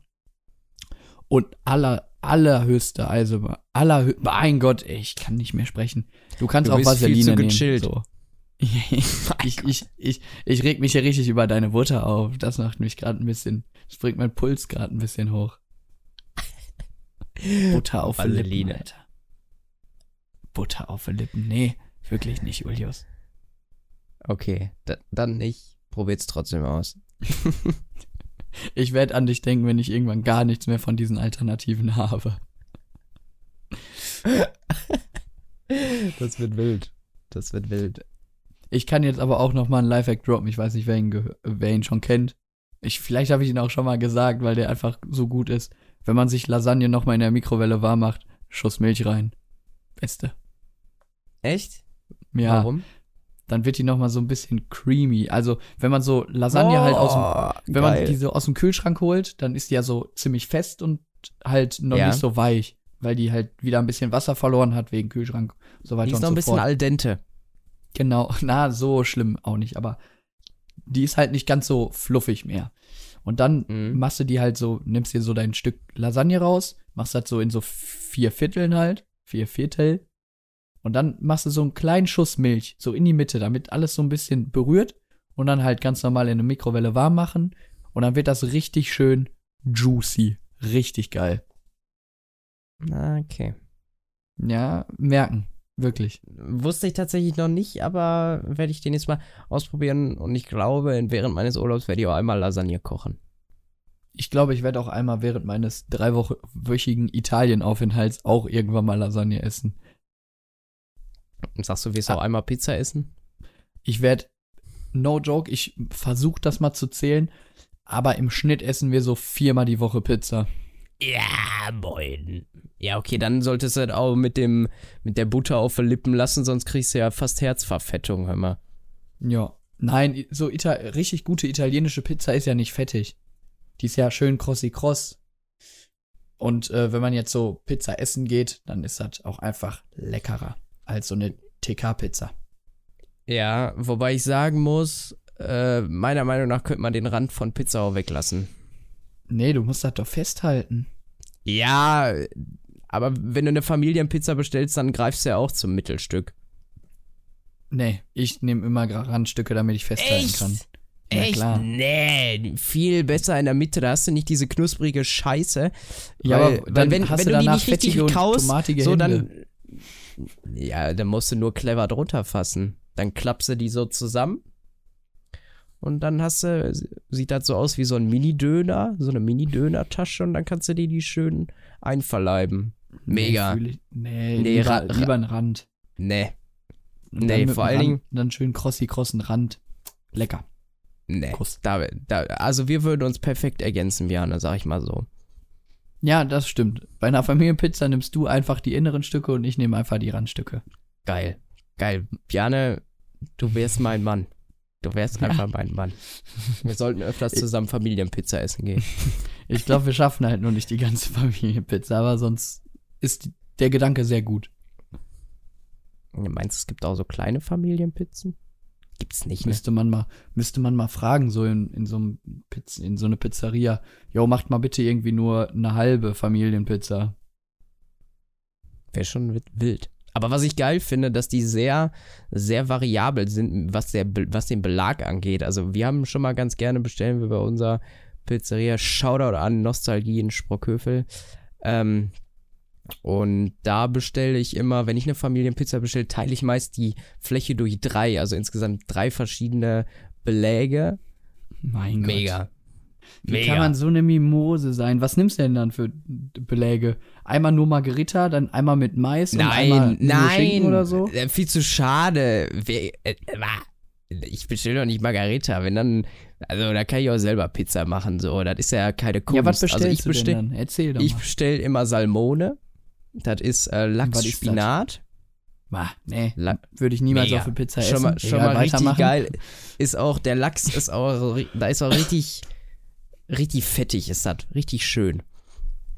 Und aller, allerhöchste, also allerhö mein Gott, ey, ich kann nicht mehr sprechen. Du kannst Du auch bist viel Vaseline zu nehmen. gechillt. So. *laughs* ich, ich, ich, ich reg mich hier richtig über deine Butter auf. Das macht mich gerade ein bisschen, das bringt mein Puls gerade ein bisschen hoch. *laughs* Butter auf die Lippen, Vaseline. Alter. Butter auf Lippen. Nee, wirklich nicht, Julius. Okay, da, dann nicht. Probier's trotzdem aus. *laughs* Ich werde an dich denken, wenn ich irgendwann gar nichts mehr von diesen Alternativen habe. Das wird wild. Das wird wild. Ich kann jetzt aber auch noch mal einen Lifehack droppen. Ich weiß nicht, wer ihn, wer ihn schon kennt. Ich, vielleicht habe ich ihn auch schon mal gesagt, weil der einfach so gut ist. Wenn man sich Lasagne noch mal in der Mikrowelle warm macht, Schuss Milch rein. Beste. Echt? Ja, Warum? Dann wird die noch mal so ein bisschen creamy. Also, wenn man so Lasagne halt aus dem Wenn man die so aus dem Kühlschrank holt, dann ist die ja so ziemlich fest und halt noch Ja. nicht so weich, weil die halt wieder ein bisschen Wasser verloren hat wegen Kühlschrank und so weiter die ist noch so ein bisschen fort. al dente. Genau, *laughs* na, so schlimm auch nicht, aber die ist halt nicht ganz so fluffig mehr. Und dann Mhm. machst du die halt so, nimmst dir so dein Stück Lasagne raus, machst das so in so vier Vierteln halt, vier Viertel. Und dann machst du so einen kleinen Schuss Milch, so in die Mitte, damit alles so ein bisschen berührt. Und dann halt ganz normal in der Mikrowelle warm machen. Und dann wird das richtig schön juicy. Richtig geil. Na, okay. Ja, merken. Wirklich. Wusste ich tatsächlich noch nicht, aber werde ich den jetzt mal ausprobieren und ich glaube, während meines Urlaubs werde ich auch einmal Lasagne kochen. Ich glaube, ich werde auch einmal während meines dreiwöchigen Italienaufenthalts auch irgendwann mal Lasagne essen. Und sagst du, wirst Ah. auch einmal Pizza essen? Ich werde, no joke, ich versuche das mal zu zählen, aber im Schnitt essen wir so viermal die Woche Pizza. Ja, moin. Ja, okay, dann solltest du das auch mit dem, mit der Butter auf den Lippen lassen, sonst kriegst du ja fast Herzverfettung, hör mal. Ja. Nein, so Ita richtig gute italienische Pizza ist ja nicht fettig. Die ist ja schön crossi cross. Und äh, wenn man jetzt so Pizza essen geht, dann ist das auch einfach leckerer als so eine TK-Pizza. Ja, wobei ich sagen muss, äh, meiner Meinung nach könnte man den Rand von Pizza auch weglassen. Nee, du musst das doch festhalten. Ja, aber wenn du eine Familienpizza bestellst, dann greifst du ja auch zum Mittelstück. Nee, ich nehme immer Randstücke, damit ich festhalten Echt? kann. Na Echt? klar. Nee, viel besser in der Mitte, da hast du nicht diese knusprige Scheiße. Ja, weil, aber dann wenn, hast wenn du du die danach nicht richtig kaust, so dann. Ja, dann musst du nur clever drunter fassen. Dann klappst du die so zusammen. Und dann hast du, sieht das so aus wie so ein Mini-Döner, so eine Mini-Döner-Tasche und dann kannst du dir die schön einverleiben. Mega. Nee, ich, nee, Nee, lieber, lieber ein Rand. Nee, Nee, vor allen Dingen- Dann schön crossi-crossen Rand. Lecker. nee. Da, da, also wir würden uns perfekt ergänzen, Björn, sag ich mal so. Ja, das stimmt. Bei einer Familienpizza nimmst du einfach die inneren Stücke und ich nehme einfach die Randstücke. Geil. Geil. Bjane, du wärst mein Mann. Du wärst Ja. *laughs* einfach mein Mann. Wir sollten öfters zusammen Familienpizza essen gehen. *laughs* Ich glaube, wir schaffen halt nur nicht die ganze Familienpizza, aber sonst ist der Gedanke sehr gut. Du meinst, es gibt auch so kleine Familienpizzen? Gibt's nicht, ne? Müsste man mal, müsste man mal fragen, so in, in so einem Piz, in so eine Pizzeria. Jo, macht mal bitte irgendwie nur eine halbe Familienpizza. Wäre schon wi- wild. Aber was ich geil finde, dass die sehr, sehr variabel sind, was, der, was den Belag angeht. Also wir haben schon mal ganz gerne, bestellen wir bei unserer Pizzeria Shoutout an Nostalgie in Sprockhövel. Ähm, und da bestelle ich immer, wenn ich eine Familienpizza bestelle, teile ich meist die Fläche durch drei, also insgesamt drei verschiedene Beläge. Mein Gott. Mega. Wie Mega. kann man so eine Mimose sein? Was nimmst du denn dann für Beläge? Einmal nur Margarita, dann einmal mit Mais und einmal Nein, Schinken nein. oder so? Äh, Viel zu schade. Äh, Ich bestelle doch nicht Margarita, wenn dann, also da kann ich auch selber Pizza machen, so. Das ist ja keine Kunst. Ja, was bestellst also ich du bestell, denn dann? Erzähl doch Ich mal. bestelle immer Salmone. Das ist äh? Lachs-Spinat. Bah, nee, La- würde ich niemals Mega. auf eine Pizza Schon essen. mal, schon Egal, mal richtig geil. Ist auch, der Lachs ist auch, da ist auch richtig, richtig fettig ist das. Richtig schön.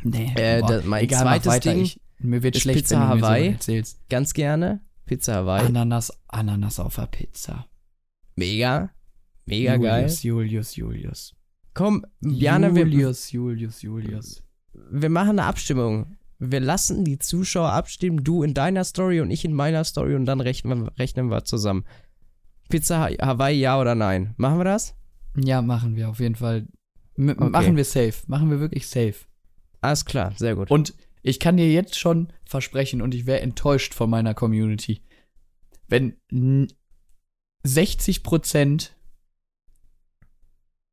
Nee, Äh, das- mein egal, zweites weiter. Ding ich, mir wird ist schlecht, Pizza Hawaii. so. Ganz gerne. Pizza Hawaii. Ananas, Ananas auf der Pizza. Mega. Mega geil. Julius, Julius, Julius. Komm, Bjane, wir, Julius, Julius, Julius. wir machen eine Abstimmung. Wir lassen die Zuschauer abstimmen, du in deiner Story und ich in meiner Story und dann rechnen wir, rechnen wir zusammen. Pizza Ha- Hawaii, ja oder nein? Machen wir das? Ja, machen wir auf jeden Fall. M Okay. Machen wir safe. Machen wir wirklich safe. Alles klar, sehr gut. Und ich kann dir jetzt schon versprechen, und ich wäre enttäuscht von meiner Community, wenn n- 60%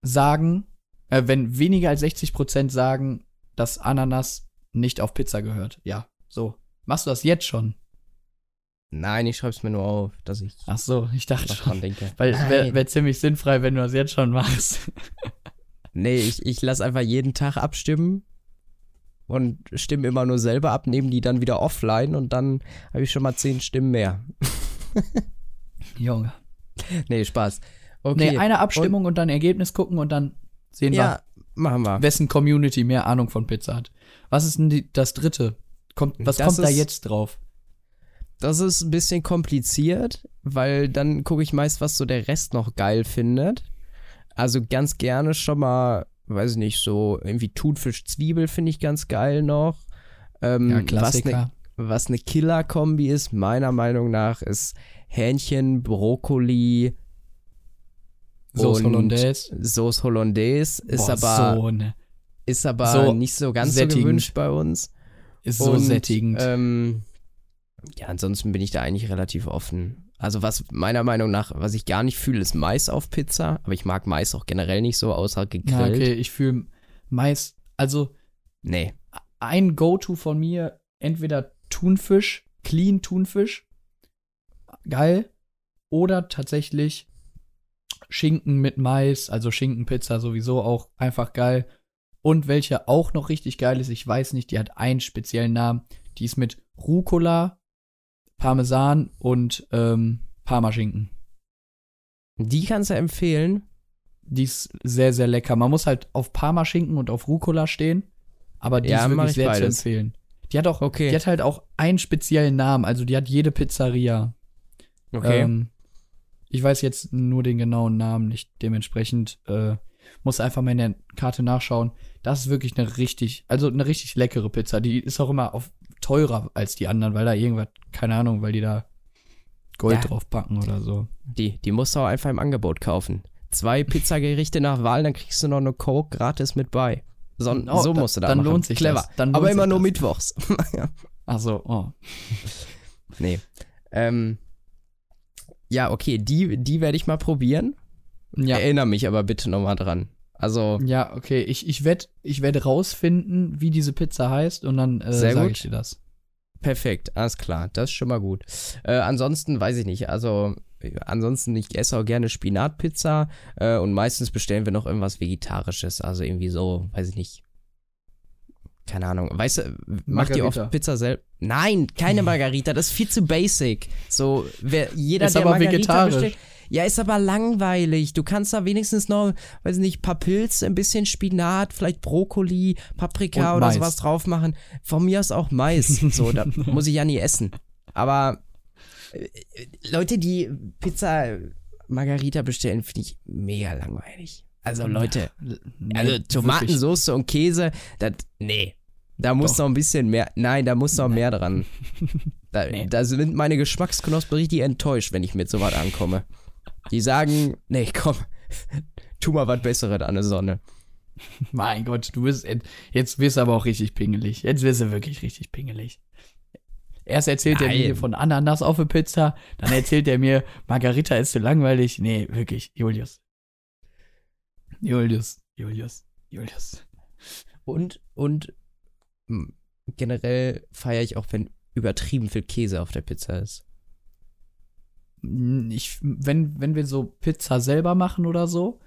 sagen, äh, wenn weniger als 60% sagen, dass Ananas nicht auf Pizza gehört. Ja, so. Machst du das jetzt schon? Nein, ich schreib's mir nur auf, dass ich Ach so, ich dachte schon. denke. Weil wäre wär ziemlich sinnfrei, wenn du das jetzt schon machst. *laughs* Nee, ich, ich lasse einfach jeden Tag abstimmen und stimme immer nur selber ab, nehme die dann wieder offline und dann habe ich schon mal zehn Stimmen mehr. *laughs* Junge. Nee, Spaß. Okay. Nee, eine Abstimmung und, dann Ergebnis gucken und dann sehen wir, ja, machen wir. wessen Community mehr Ahnung von Pizza hat. Was ist denn die, das dritte? Kommt, was Das kommt da ist- jetzt drauf? Das ist ein bisschen kompliziert, weil dann gucke ich meist, was so der Rest noch geil findet. Also ganz gerne schon mal, weiß ich nicht, so irgendwie Thunfisch, Zwiebel finde ich ganz geil noch. Ähm, Ja, was Klassiker. eine was eine Killer-Kombi ist, meiner Meinung nach, ist Hähnchen, Brokkoli, und Hollandaise. Sauce Hollandaise. Ist Boah, aber, so, ne, ist aber so nicht so ganz so sättigend. gewünscht bei uns. ist so Und, sättigend. Ähm, ja, ansonsten bin ich da eigentlich relativ offen. Also was meiner Meinung nach, was ich gar nicht fühle, ist Mais auf Pizza. Aber ich mag Mais auch generell nicht so, außer gegrillt. ja, okay, ich fühle Mais, also Nee. ein Go-To von mir, entweder Thunfisch, Clean Thunfisch, geil, oder tatsächlich Schinken mit Mais, also Schinkenpizza sowieso auch einfach geil. Und welche auch noch richtig geil ist, ich weiß nicht, die hat einen speziellen Namen, die ist mit Rucola, Parmesan und ähm, Parmaschinken. Die kannst du empfehlen. Die ist sehr, sehr lecker. Man muss halt auf Parmaschinken und auf Rucola stehen, aber die Ja, ist wirklich ich sehr beides. zu empfehlen. Die hat auch, Okay. die hat halt auch einen speziellen Namen, also die hat jede Pizzeria. Okay. Ähm, ich weiß jetzt nur den genauen Namen nicht. Dementsprechend äh, muss einfach mal in der Karte nachschauen. Das ist wirklich eine richtig, also eine richtig leckere Pizza. Die ist auch immer auf teurer als die anderen, weil da irgendwas, keine Ahnung, weil die da Gold Ja. drauf packen oder so. die, die musst du auch einfach im Angebot kaufen. Zwei Pizzagerichte nach Wahl, dann kriegst du noch eine Coke gratis mit bei. So, Oh, so da- musst du das dann machen. lohnt sich Clever. das. Dann Aber immer sich nur das. mittwochs. *laughs* Ach so, oh. nee. Ähm, ja, okay, die, die werde ich mal probieren. Ja. Erinnere mich aber bitte nochmal dran. Also, Ja, okay. Ich, ich werde ich werd rausfinden, wie diese Pizza heißt und dann äh, sage ich dir das. perfekt, alles klar, das ist schon mal gut. Äh, ansonsten weiß ich nicht, also äh, ansonsten, ich esse auch gerne Spinatpizza äh, und meistens bestellen wir noch irgendwas Vegetarisches, also irgendwie so, weiß ich nicht. Keine Ahnung. Weißt du, macht ihr oft Pizza selbst? Nein, keine Margarita, das ist viel zu basic. So, wer, jeder, Ist der aber Margarita vegetarisch. bestellt. Ja, ist aber langweilig. Du kannst da wenigstens noch, weiß ich nicht, paar Pilze, ein bisschen Spinat, vielleicht Brokkoli, Paprika Und oder Mais. sowas drauf machen. Von mir aus auch Mais. So, da *laughs* muss ich ja nie essen. Aber äh, äh, Leute, die Pizza Margarita bestellen, finde ich mega langweilig. Also Leute, also. Tomatensauce und Käse, das, nee. Da muss Doch. noch ein bisschen mehr, nein, da muss noch mehr dran. *laughs* Da, Nee. da sind meine Geschmacksknospen richtig enttäuscht, wenn ich mit sowas ankomme. Die sagen, nee, komm, *laughs* tu mal was Besseres an der Sonne. Mein Gott, du bist jetzt wirst du aber auch richtig pingelig. Jetzt wirst du wirklich richtig pingelig. Erst erzählt er Nein. mir von Ananas auf der Pizza, dann erzählt er mir, Margarita ist zu langweilig. Nee, wirklich, Julius. Julius, Julius, Julius. Und, und generell feiere ich auch, wenn übertrieben viel Käse auf der Pizza ist. Ich, wenn, wenn wir so Pizza selber machen oder so,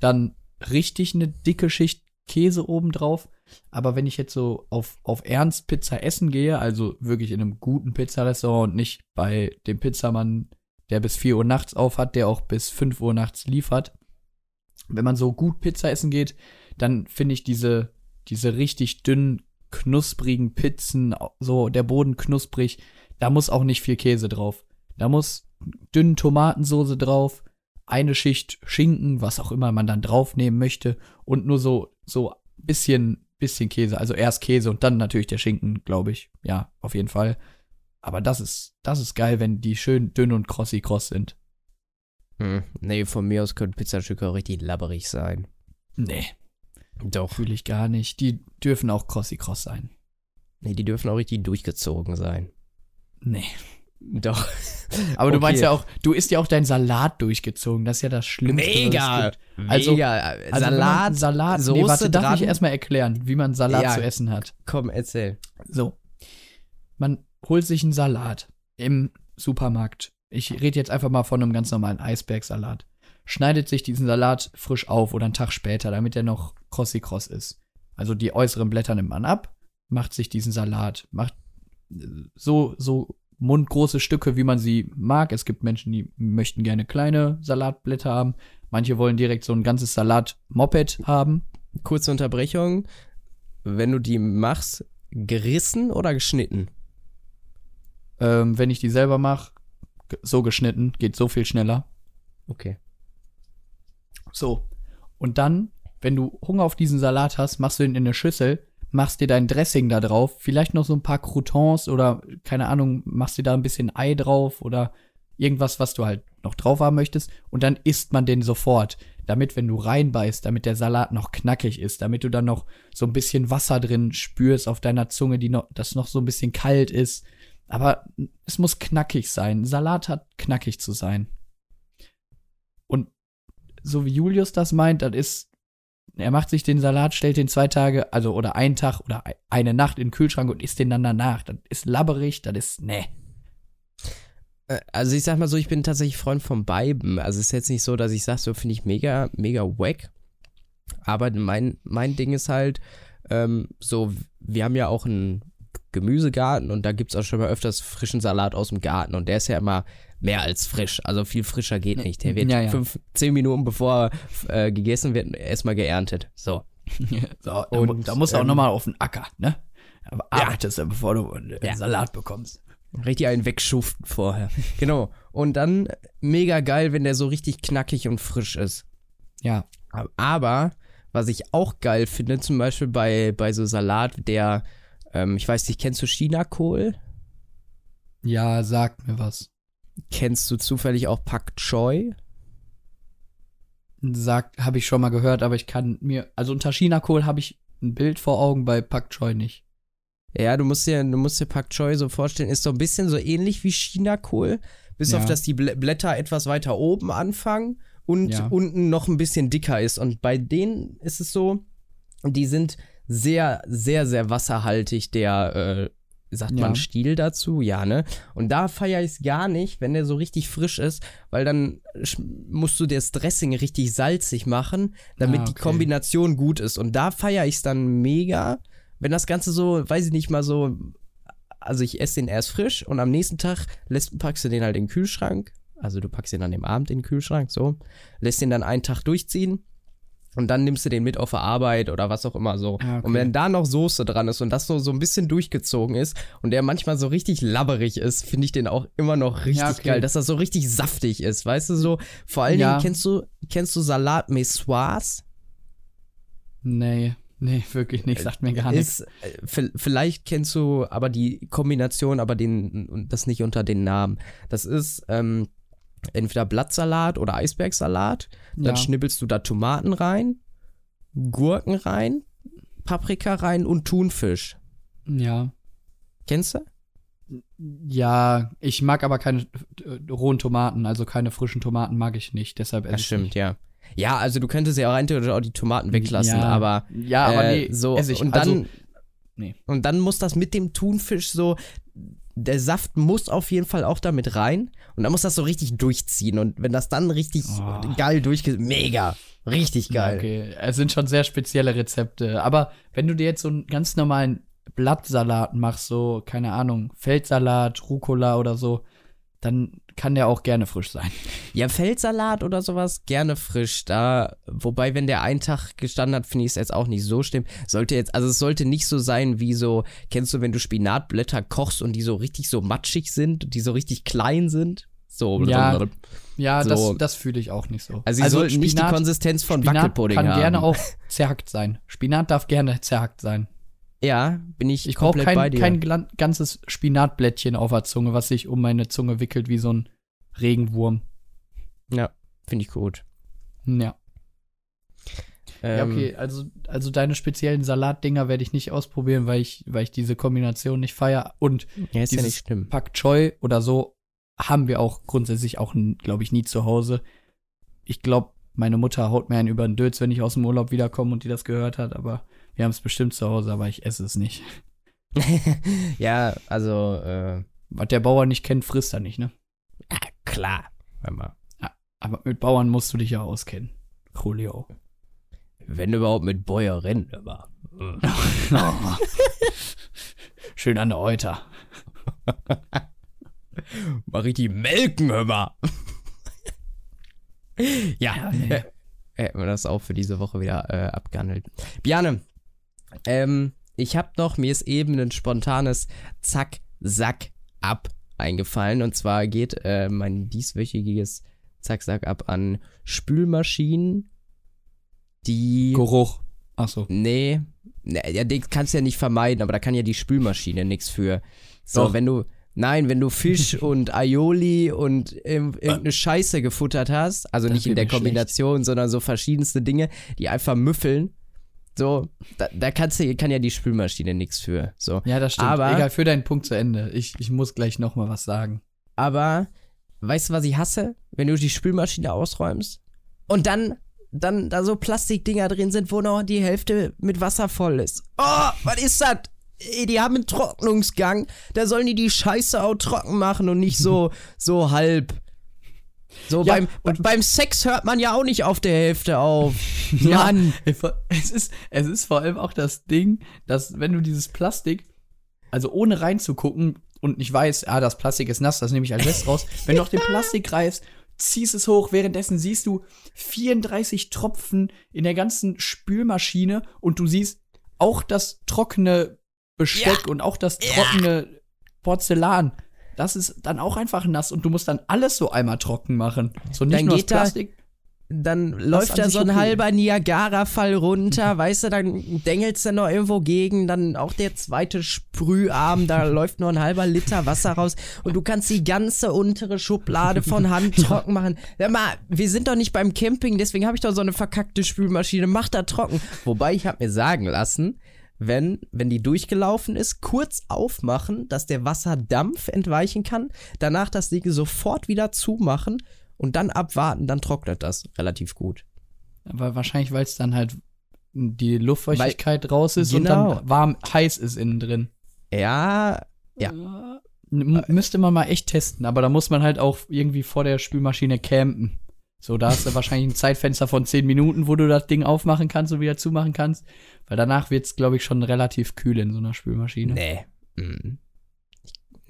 dann richtig eine dicke Schicht Käse obendrauf. Aber wenn ich jetzt so auf, auf Ernst Pizza essen gehe, also wirklich in einem guten Pizzarestaurant und nicht bei dem Pizzamann, der bis 4 Uhr nachts auf hat, der auch bis 5 Uhr nachts liefert. Wenn man so gut Pizza essen geht, dann finde ich diese, diese richtig dünnen, knusprigen Pizzen, so der Boden knusprig, da muss auch nicht viel Käse drauf. Da muss dünne Tomatensoße drauf, eine Schicht Schinken, was auch immer man dann draufnehmen möchte und nur so so bisschen bisschen Käse, also erst Käse und dann natürlich der Schinken, glaube ich. Ja, auf jeden Fall. Aber das ist das ist geil, wenn die schön dünn und crossi kross sind. Hm, nee, von mir aus können Pizzastücke auch richtig labberig sein. Nee, Doch. fühle ich gar nicht. Die dürfen auch crossi kross sein. Nee, die dürfen auch richtig durchgezogen sein. Nee. Doch. *laughs* Aber du Okay. meinst ja auch, du isst ja auch deinen Salat durchgezogen. Das ist ja das Schlimmste. Mega! Also- Mega! Also man Salat, Salat, Soße nee, warte, darf dran. ich erstmal erklären, wie man Salat Ja. zu essen hat. komm, erzähl. So. Man holt sich einen Salat im Supermarkt. Ich rede jetzt einfach mal von einem ganz normalen Eisbergsalat. Schneidet sich diesen Salat frisch auf oder einen Tag später, damit er noch crossi kross ist. Also die äußeren Blätter nimmt man ab, macht sich diesen Salat, macht äh, so, so mundgroße Stücke, wie man sie mag. Es gibt Menschen, die möchten gerne kleine Salatblätter haben. Manche wollen direkt so ein ganzes Salat-Moped haben. Kurze Unterbrechung. Wenn du die machst, gerissen oder geschnitten? Ähm, wenn ich die selber mache, so geschnitten, geht so viel schneller. Okay. So. Und dann, wenn du Hunger auf diesen Salat hast, machst du ihn in eine Schüssel, machst dir dein Dressing da drauf, vielleicht noch so ein paar Croutons oder, keine Ahnung, machst dir da ein bisschen Ei drauf oder irgendwas, was du halt noch drauf haben möchtest. Und dann isst man den sofort. Damit, wenn du reinbeißt, damit der Salat noch knackig ist, damit du dann noch so ein bisschen Wasser drin spürst auf deiner Zunge, die noch, das noch so ein bisschen kalt ist. Aber es muss knackig sein. Salat hat knackig zu sein. Und so wie Julius das meint, das ist, er macht sich den Salat, stellt den zwei Tage, also oder einen Tag oder ei- eine Nacht in den Kühlschrank und isst den dann danach. Das ist labberig, das ist, ne. Äh, Also ich sag mal so, ich bin tatsächlich Freund von beiden. Also es ist jetzt nicht so, dass ich sage, so finde ich mega, mega wack. Aber mein, mein Ding ist halt, ähm, so, wir haben ja auch einen Gemüsegarten und da gibt es auch schon mal öfters frischen Salat aus dem Garten und der ist ja immer mehr als frisch. Also viel frischer geht nicht. Der wird Ja, ja. fünf, zehn Minuten bevor äh, gegessen wird, erstmal geerntet. So. *laughs* so, Und, da musst du auch ähm, noch mal auf den Acker, ne? Aber arbeitest du, bevor du einen Ja. Salat bekommst. Richtig einen wegschuften vorher. genau. Und dann mega geil, wenn der so richtig knackig und frisch ist. Ja. Aber was ich auch geil finde, zum Beispiel bei, bei so Salat, der, ähm, ich weiß nicht, kennst du Chinakohl? Ja, sag mir was. Kennst du zufällig auch Pak Choi? Sagt, habe ich schon mal gehört, aber ich kann mir, also unter Chinakohl habe ich ein Bild vor Augen, bei Pak Choi nicht. Ja, du musst dir, du musst dir Pak Choi so vorstellen, ist so ein bisschen so ähnlich wie Chinakohl, bis Ja. auf dass die Blä- Blätter etwas weiter oben anfangen und Ja. unten noch ein bisschen dicker ist. Und bei denen ist es so, die sind sehr, sehr, sehr wasserhaltig, der, äh, sagt Ja. man Stiel dazu? Ja, ne? Und da feiere ich es gar nicht, wenn der so richtig frisch ist, weil dann musst du das Dressing richtig salzig machen, damit Ah, die okay. Kombination gut ist. Und da feiere ich es dann mega, wenn das Ganze so, weiß ich nicht mal so, also ich esse den erst frisch und am nächsten Tag lässt, packst du den halt in den Kühlschrank. Also du packst den an dem Abend in den Kühlschrank, so. Lässt den dann einen Tag durchziehen und dann nimmst du den mit auf der Arbeit oder was auch immer so. Ah, okay. Und wenn da noch Soße dran ist und das so, so ein bisschen durchgezogen ist und der manchmal so richtig labberig ist, finde ich den auch immer noch richtig Ja, okay. geil, dass das so richtig saftig ist, weißt du so. Vor allen Ja. Dingen kennst du, kennst du Salat Messoise? Nee. Nee, wirklich nicht, sagt mir gar nichts. Ist, äh, vielleicht kennst du aber die Kombination, aber den, das nicht unter den Namen. Das ist ähm, entweder Blattsalat oder Eisbergsalat. Dann Ja. schnippelst du da Tomaten rein, Gurken rein, Paprika rein und Thunfisch. Ja. Kennst du? Ja, ich mag aber keine äh, rohen Tomaten, also keine frischen Tomaten mag ich nicht, deshalb esse Das stimmt, ja. Ja, also du könntest ja rein theoretisch auch die Tomaten weglassen, Ja. aber nicht. Ja, aber äh, nee, so und dann also, nee. und dann muss das mit dem Thunfisch so der Saft muss auf jeden Fall auch damit rein und dann muss das so richtig durchziehen und wenn das dann richtig Oh. geil durchgeht, mega, richtig geil. okay, es sind schon sehr spezielle Rezepte. Aber wenn du dir jetzt so einen ganz normalen Blattsalat machst, so, keine Ahnung, Feldsalat, Rucola oder so, dann kann der auch gerne frisch sein. Ja, Feldsalat oder sowas gerne frisch da, wobei wenn der einen Tag gestanden hat, finde ich es jetzt auch nicht so schlimm. Sollte jetzt also es sollte nicht so sein wie so, kennst du, wenn du Spinatblätter kochst und die so richtig so matschig sind, die so richtig klein sind? So Ja, Ja, So. das, das fühle ich auch nicht so. Also sie sollten nicht die Spinat- Konsistenz von Spinat Wackelpudding kann haben. gerne auch zerhackt sein. Spinat darf gerne zerhackt sein. Ja, bin ich, Ich brauche komplett bei kein, dir. kein ganzes Spinatblättchen auf der Zunge, was sich um meine Zunge wickelt wie so ein Regenwurm. ja, finde ich gut. Ja. ja, Ähm, okay, also, also deine speziellen Salatdinger werde ich nicht ausprobieren, weil ich, weil ich diese Kombination nicht feiere. Und Ja, ist ja dieses nicht schlimm. Pak Choi oder so haben wir auch grundsätzlich auch, glaube ich, nie zu Hause. Ich glaube, meine Mutter haut mir einen über den Dötz, wenn ich aus dem Urlaub wiederkomme und die das gehört hat, aber wir haben es bestimmt zu Hause, aber ich esse es nicht. *laughs* ja, also, äh, Was der Bauer nicht kennt, frisst er nicht, ne? ja, klar. Warte mal. Aber mit Bauern musst du dich ja auskennen. Julio. Wenn überhaupt mit Bäuerin, aber. *laughs* Schön an der Euter. *laughs* Mach ich die melken, hör mal. ja, nee. äh, hätten wir das auch für diese Woche wieder äh, abgehandelt. Biane, ähm, ich hab noch, mir ist eben ein spontanes Zack, Sack, ab eingefallen. Und zwar geht äh, mein dieswöchiges Zack, Sack ab an Spülmaschinen, die. Geruch. Achso. Nee, nee, ja, den kannst du ja nicht vermeiden, aber da kann ja die Spülmaschine nichts für. So, Doch. wenn du, nein, wenn du Fisch *laughs* und Aioli und irgendeine Scheiße gefuttert hast, also Das nicht in der Kombination, sondern so verschiedenste Dinge, die einfach müffeln, so, da, da kannst du, kann ja die Spülmaschine nichts für. So. Ja, das stimmt. Aber- Egal, für deinen Punkt zu Ende. Ich, ich muss gleich noch mal was sagen. Aber, weißt du, was ich hasse? Wenn du die Spülmaschine ausräumst und dann, dann da so Plastikdinger drin sind, wo noch die Hälfte mit Wasser voll ist. Oh, was ist das? Die haben einen Trocknungsgang. Da sollen die die Scheiße auch trocken machen und nicht so, so halb. So Ja, beim, beim Sex hört man ja auch nicht auf der Hälfte auf. *laughs* Mann. Es ist, es ist vor allem auch das Ding, dass wenn du dieses Plastik, also ohne reinzugucken und nicht weißt, ah, das Plastik ist nass, das nehme ich als Rest raus, wenn du auf den *laughs* Plastik greifst, ziehst es hoch, währenddessen siehst du 34 Tropfen in der ganzen Spülmaschine und du siehst auch das trockene Besteck und auch das Ja. trockene Porzellan. Das ist dann auch einfach nass und du musst dann alles so einmal trocken machen. So nicht Dann nur das geht da- Plastik. Dann läuft da so ein okay. halber Niagara-Fall runter, weißt du, dann dängelt's da noch irgendwo gegen, dann auch der zweite Sprüharm, da *laughs* läuft nur ein halber Liter Wasser raus und du kannst die ganze untere Schublade von *laughs* Hand trocken machen. Sag mal, wir sind doch nicht beim Camping, deswegen habe ich doch so eine verkackte Spülmaschine, mach da trocken. Wobei ich habe mir sagen lassen, wenn, wenn die durchgelaufen ist, kurz aufmachen, dass der Wasserdampf entweichen kann, danach das Ding sofort wieder zumachen und dann abwarten, dann trocknet das relativ gut. Aber wahrscheinlich, weil es dann halt die Luftfeuchtigkeit raus ist Genau. und dann warm, heiß ist innen drin. Ja, Ja. M müsste man mal echt testen, aber da muss man halt auch irgendwie vor der Spülmaschine campen. So, da hast du wahrscheinlich ein Zeitfenster von 10 Minuten, wo du das Ding aufmachen kannst und wieder zumachen kannst. Weil danach wird es, glaube ich, schon relativ kühl in so einer Spülmaschine. nee. Mm.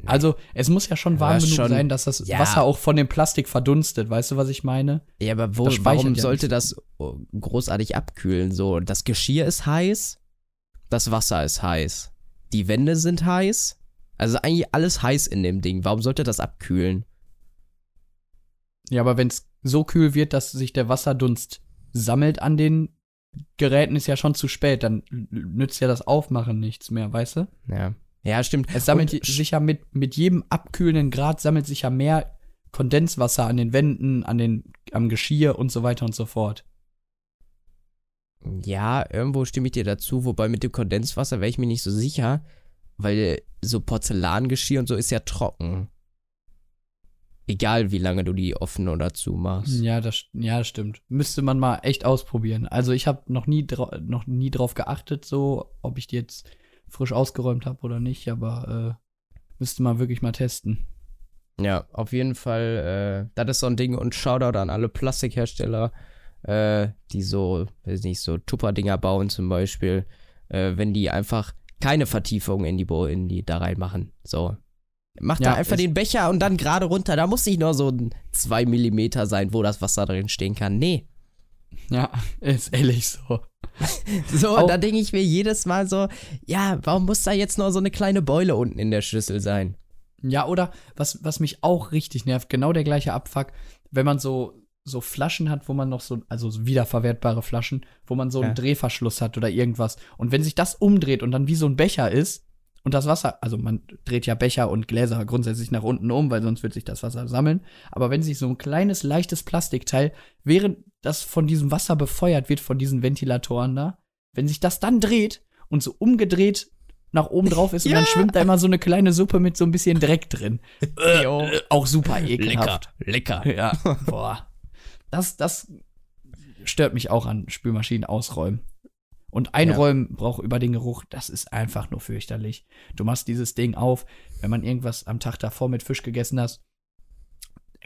Also, es muss ja schon warm Ja, genug schon- sein, dass das ja. Wasser auch von dem Plastik verdunstet. Weißt du, was ich meine? Ja, aber wo, warum ja sollte nicht. das oh, großartig abkühlen? So, das Geschirr ist heiß, das Wasser ist heiß, die Wände sind heiß. Also eigentlich alles heiß in dem Ding. Warum sollte das abkühlen? Ja, aber wenn es so kühl wird, dass sich der Wasserdunst sammelt an den Geräten ist ja schon zu spät, dann nützt ja das Aufmachen nichts mehr, weißt du? Ja. Ja, stimmt. Es sammelt Und- sich ja mit, mit jedem abkühlenden Grad sammelt sich ja mehr Kondenswasser an den Wänden, an den, am Geschirr und so weiter und so fort. Ja, irgendwo stimme ich dir dazu, wobei mit dem Kondenswasser wäre ich mir nicht so sicher, weil so Porzellangeschirr und so ist ja trocken. Egal wie lange du die offen oder zu machst. Ja, das, ja, stimmt. Müsste man mal echt ausprobieren. Also ich habe noch nie noch nie drauf geachtet, so ob ich die jetzt frisch ausgeräumt habe oder nicht, aber äh, müsste man wirklich mal testen. Ja, auf jeden Fall, äh, das ist so ein Ding und Shoutout an alle Plastikhersteller, äh, die so, weiß nicht, so Tupper-Dinger bauen zum Beispiel, äh, wenn die einfach keine Vertiefung in die, Bo in die da reinmachen. So. Mach Ja, da einfach den Becher und dann gerade runter. Da muss nicht nur so ein 2 Millimeter sein, wo das Wasser drin stehen kann. Nee. Ja, *laughs* ist ehrlich so. *laughs* So, Auch- da denke ich mir jedes Mal so, ja, warum muss da jetzt nur so eine kleine Beule unten in der Schüssel sein? Ja, oder was, was mich auch richtig nervt, genau der gleiche Abfuck, wenn man so, so Flaschen hat, wo man noch so, also so wiederverwertbare Flaschen, wo man so einen Ja. Drehverschluss hat oder irgendwas. Und wenn sich das umdreht und dann wie so ein Becher ist und das Wasser, also man dreht ja Becher und Gläser grundsätzlich nach unten um, weil sonst wird sich das Wasser sammeln. Aber wenn sich so ein kleines, leichtes Plastikteil, während das von diesem Wasser befeuert wird, von diesen Ventilatoren da, wenn sich das dann dreht und so umgedreht nach oben drauf ist und *laughs* Ja. dann schwimmt da immer so eine kleine Suppe mit so ein bisschen Dreck drin. *laughs* Äh, auch super ekelhaft. lecker. Ja, *laughs* boah. Das, das stört mich auch an Spülmaschinen ausräumen. Und einräumen braucht über den Geruch, das ist einfach nur fürchterlich. Du machst dieses Ding auf, wenn man irgendwas am Tag davor mit Fisch gegessen hast,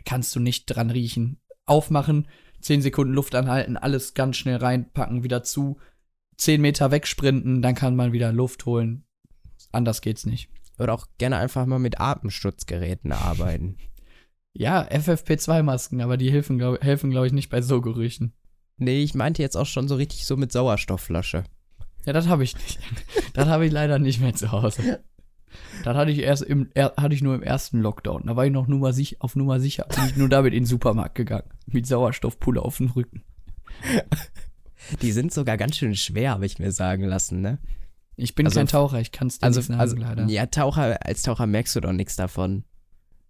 kannst du nicht dran riechen. Aufmachen, 10 Sekunden Luft anhalten, alles ganz schnell reinpacken, wieder zu, 10 Meter wegsprinten, dann kann man wieder Luft holen. Anders geht's nicht. Oder auch gerne einfach mal mit Atemschutzgeräten arbeiten. *laughs* Ja, FFP2-Masken, aber die helfen, glaub, helfen, glaube ich, nicht bei so Gerüchen. Nee, ich meinte jetzt auch schon so richtig so mit Sauerstoffflasche. Ja, das habe ich nicht. *laughs* das habe ich leider nicht mehr zu Hause. Das hatte ich erst im, er, hatte ich nur im ersten Lockdown. Da war ich noch Nummer sich, auf Nummer sicher. Bin ich nur damit in den Supermarkt gegangen. Mit Sauerstoffpulle auf dem Rücken. Die sind sogar ganz schön schwer, habe ich mir sagen lassen, ne? Ich bin Also- kein Taucher, ich kann es dir Also, nicht sagen, also leider. ja, Taucher, als Taucher merkst du doch nichts davon.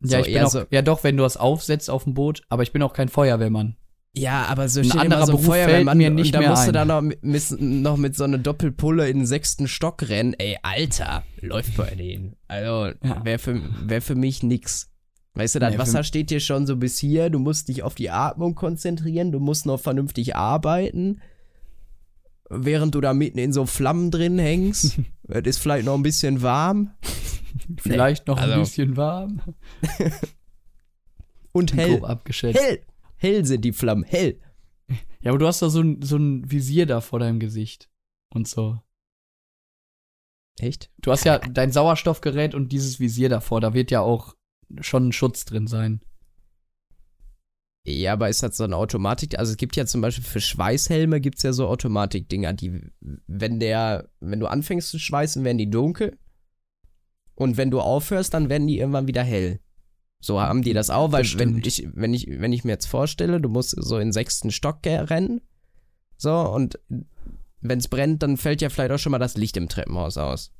ja, so ich bin auch, so- ja doch, wenn du das aufsetzt auf dem Boot, aber ich bin auch kein Feuerwehrmann. Ja, aber so Ein anderer so Beruf Feuerwehrmann mir nicht und da mehr musst du ein. dann noch mit, noch mit so einer Doppelpulle in den sechsten Stock rennen. Ey, Alter, läuft bei denen. Also, Ja. wäre für, wär für mich nix. Weißt du, das Nee, Wasser steht dir schon so bis hier, du musst dich auf die Atmung konzentrieren, du musst noch vernünftig arbeiten, während du da mitten in so Flammen drin hängst. *laughs* es ist vielleicht noch ein bisschen warm Vielleicht noch also- ein bisschen warm. *laughs* und hell. Grob abgeschätzt. Hell! Hell sind die Flammen, hell. Ja, aber du hast doch so ein, so ein Visier da vor deinem Gesicht. Und so. Echt? Du hast ja dein Sauerstoffgerät und dieses Visier davor, da wird ja auch schon ein Schutz drin sein. Ja, aber ist das so eine Automatik? Also es gibt ja zum Beispiel für Schweißhelme gibt es ja so Automatikdinger, die, wenn der, wenn du anfängst zu schweißen, werden die dunkel. Und wenn du aufhörst, dann werden die irgendwann wieder hell. So haben die das auch, weil wenn Bestimmt. ich, wenn ich, wenn ich mir jetzt vorstelle, du musst so in den sechsten Stock rennen. So, und wenn es brennt, dann fällt ja vielleicht auch schon mal das Licht im Treppenhaus aus.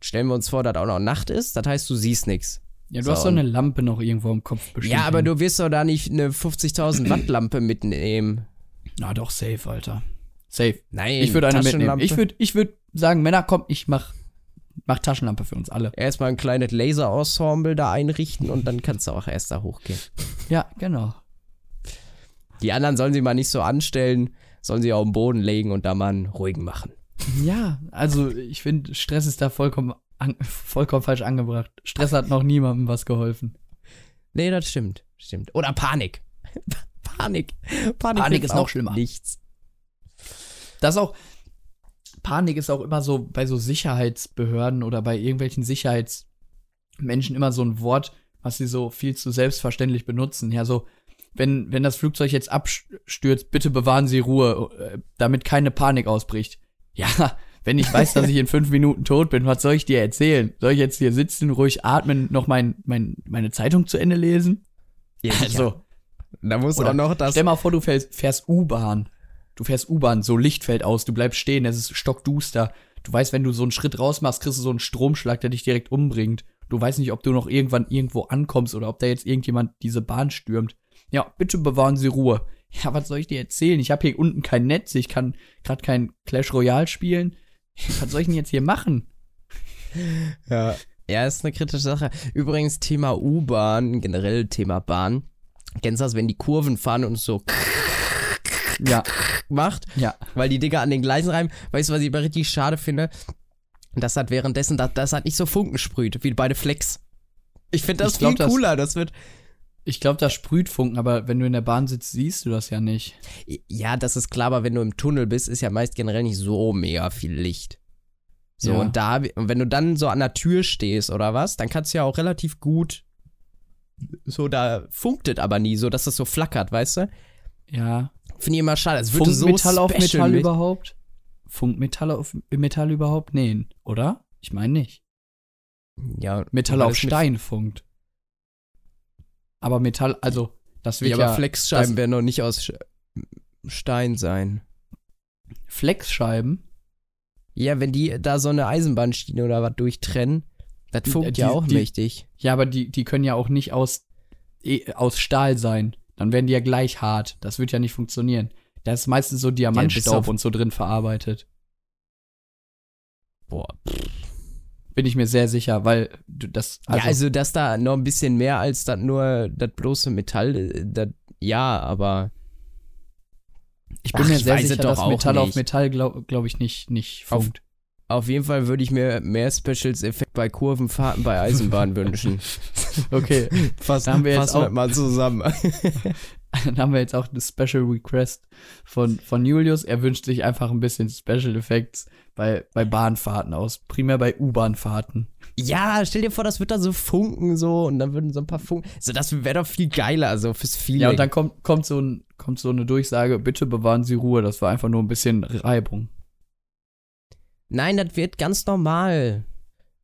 Stellen wir uns vor, dass auch noch Nacht ist, das heißt, du siehst nichts. Ja, du So, hast so eine Lampe noch irgendwo im Kopf bestimmt. Ja, aber hängen. du wirst doch da nicht eine 50.000 Watt Lampe mitnehmen. Na doch, safe, Alter. Safe. Nein, Ich würde eine mitnehmen. Ich würde ich würd sagen, Männer, komm, ich mach, mach Taschenlampe für uns alle. erstmal ein kleines Laser-Ensemble da einrichten und dann kannst du auch erst da hochgehen. Ja, genau. Die anderen sollen sie mal nicht so anstellen, sollen sie auf den Boden legen und da mal einen ruhigen machen. Ja, also ich finde, Stress ist da vollkommen, an, vollkommen falsch angebracht. Stress hat noch niemandem was geholfen. Nee, das stimmt. Stimmt. Oder Panik. *laughs* Panik. Panik, Panik ist noch schlimmer. Nichts. Das ist auch, Panik ist auch immer so bei so Sicherheitsbehörden oder bei irgendwelchen Sicherheitsmenschen immer so ein Wort, was sie so viel zu selbstverständlich benutzen. Ja, so, wenn, wenn das Flugzeug jetzt abstürzt, bitte bewahren Sie Ruhe, äh, damit keine Panik ausbricht. Ja, *laughs* wenn ich weiß, dass ich in fünf Minuten tot bin, was soll ich dir erzählen? Soll ich jetzt hier sitzen, ruhig atmen, noch mein, mein, meine Zeitung zu Ende lesen? Ja, *laughs* Also, da muss auch noch das. stell mal vor, du fährst, fährst U-Bahn. Du fährst U-Bahn, so Licht fällt aus, du bleibst stehen, es ist stockduster. Du weißt, wenn du so einen Schritt raus machst, kriegst du so einen Stromschlag, der dich direkt umbringt. Du weißt nicht, ob du noch irgendwann irgendwo ankommst oder ob da jetzt irgendjemand diese Bahn stürmt. Ja, bitte bewahren Sie Ruhe. *laughs* Ja, was soll ich dir erzählen? Ich habe hier unten kein Netz, ich kann gerade kein Clash Royale spielen. *laughs* Was soll ich denn jetzt hier machen? Ja. Ja, ist eine kritische Sache. Übrigens, Thema U-Bahn, generell Thema Bahn. Kennst du das, wenn die Kurven fahren und so Ja, *laughs* macht? ja. Weil die Dinger an den Gleisen reiben. Weißt du, was ich aber richtig schade finde? Das hat währenddessen, das, das hat nicht so Funken sprüht, wie bei der Flex. Ich finde das Ich glaub, viel das- cooler. Das wird. Ich glaube, das sprüht Funken, aber wenn du in der Bahn sitzt, siehst du das ja nicht. Ja, das ist klar, aber wenn du im Tunnel bist, ist ja meist generell nicht so mega viel Licht. So, Ja. und da, und wenn du dann so an der Tür stehst oder was, dann kannst du ja auch relativ gut. So, da funkt es aber nie, so dass es so flackert, weißt du? Ja. Finde ich immer schade. Es Funkt so Metall auf Metall überhaupt? Funkt Metall auf Metall überhaupt? Nee, oder? Ich meine nicht. Ja, Metall auf Stein funkt. Aber Metall, also, das wird Ja, ja, aber Flexscheiben werden noch nicht aus Stein sein. Flexscheiben. Ja, wenn die da so eine Eisenbahnschiene oder was durchtrennen, das funkt die- ja auch die- mächtig. Ja, aber die, die können ja auch nicht aus, eh, aus Stahl sein. Dann werden die ja gleich hart. Das wird ja nicht funktionieren. Da ist meistens so Diamantstaub auf- und so drin verarbeitet. Boah. Bin ich mir sehr sicher, weil du das. ja, also, dass da noch ein bisschen mehr als das nur das bloße Metall, das, ja, aber ich bin ach, mir sehr sicher, dass Metall auf nicht. Metall, glaube glaub ich, nicht, nicht Auf- funkt. auf jeden Fall würde ich mir mehr Specials-Effekt bei Kurvenfahrten bei Eisenbahn *laughs* wünschen. Okay, *laughs* Fass, Da haben wir jetzt auch- mal zusammen. *laughs* dann haben wir jetzt auch eine Special Request von, von Julius. Er wünscht sich einfach ein bisschen Special Effects bei, bei Bahnfahrten aus. Primär bei U-Bahnfahrten. ja, stell dir vor, das wird da so funken so und dann würden so ein paar Funken. So, das wäre doch viel geiler, so fürs Feeling. Ja, und dann kommt, kommt, so ein, kommt so eine Durchsage, bitte bewahren Sie Ruhe. Das war einfach nur ein bisschen Reibung. Nein, das wird ganz normal.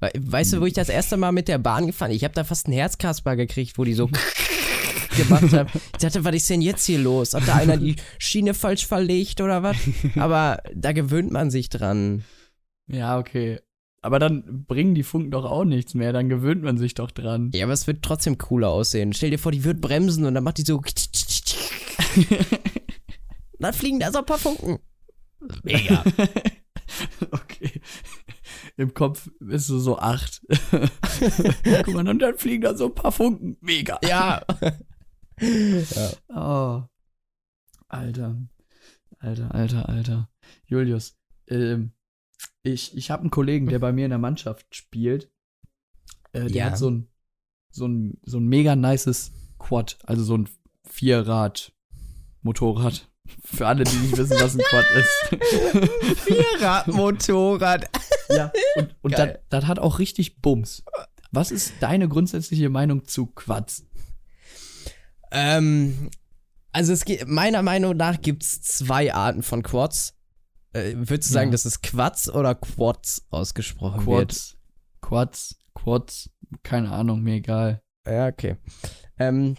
We weißt du, wo ich das erste Mal mit der Bahn gefahren Ich habe da fast einen Herzkasper gekriegt, wo die so *laughs* gemacht haben. Ich dachte, was ist denn jetzt hier los? Hat da einer die Schiene falsch verlegt oder was? Aber da gewöhnt man sich dran. Ja, okay. Aber dann bringen die Funken doch auch nichts mehr. Dann gewöhnt man sich doch dran. Ja, aber es wird trotzdem cooler aussehen. Stell dir vor, die wird bremsen und dann macht die so. *laughs* dann fliegen da so ein paar Funken. *laughs* Mega. *laughs* okay. Im Kopf bist du so acht. *laughs* Guck mal, und dann fliegen da so ein paar Funken. Mega. Ja. *laughs* Oh. Alter. Alter, alter, alter. Julius, ähm, ich, ich habe einen Kollegen, der bei mir in der Mannschaft spielt. Äh, der Ja. hat so ein, so ein, so ein mega nices Quad, also so ein Vierrad-Motorrad. Für alle, die nicht wissen, was ein Quad ist. *laughs* Vierradmotorrad. ja, und, und das das hat auch richtig Bums. Was ist deine grundsätzliche Meinung zu Quads? Ähm, also es gibt, meiner Meinung nach gibt es zwei Arten von Quads. Äh, würdest du sagen, Ja. dass es Quads oder Quads ausgesprochen wird? Quads, Quads, Quads, keine Ahnung, mir egal. Ja, okay. Ähm,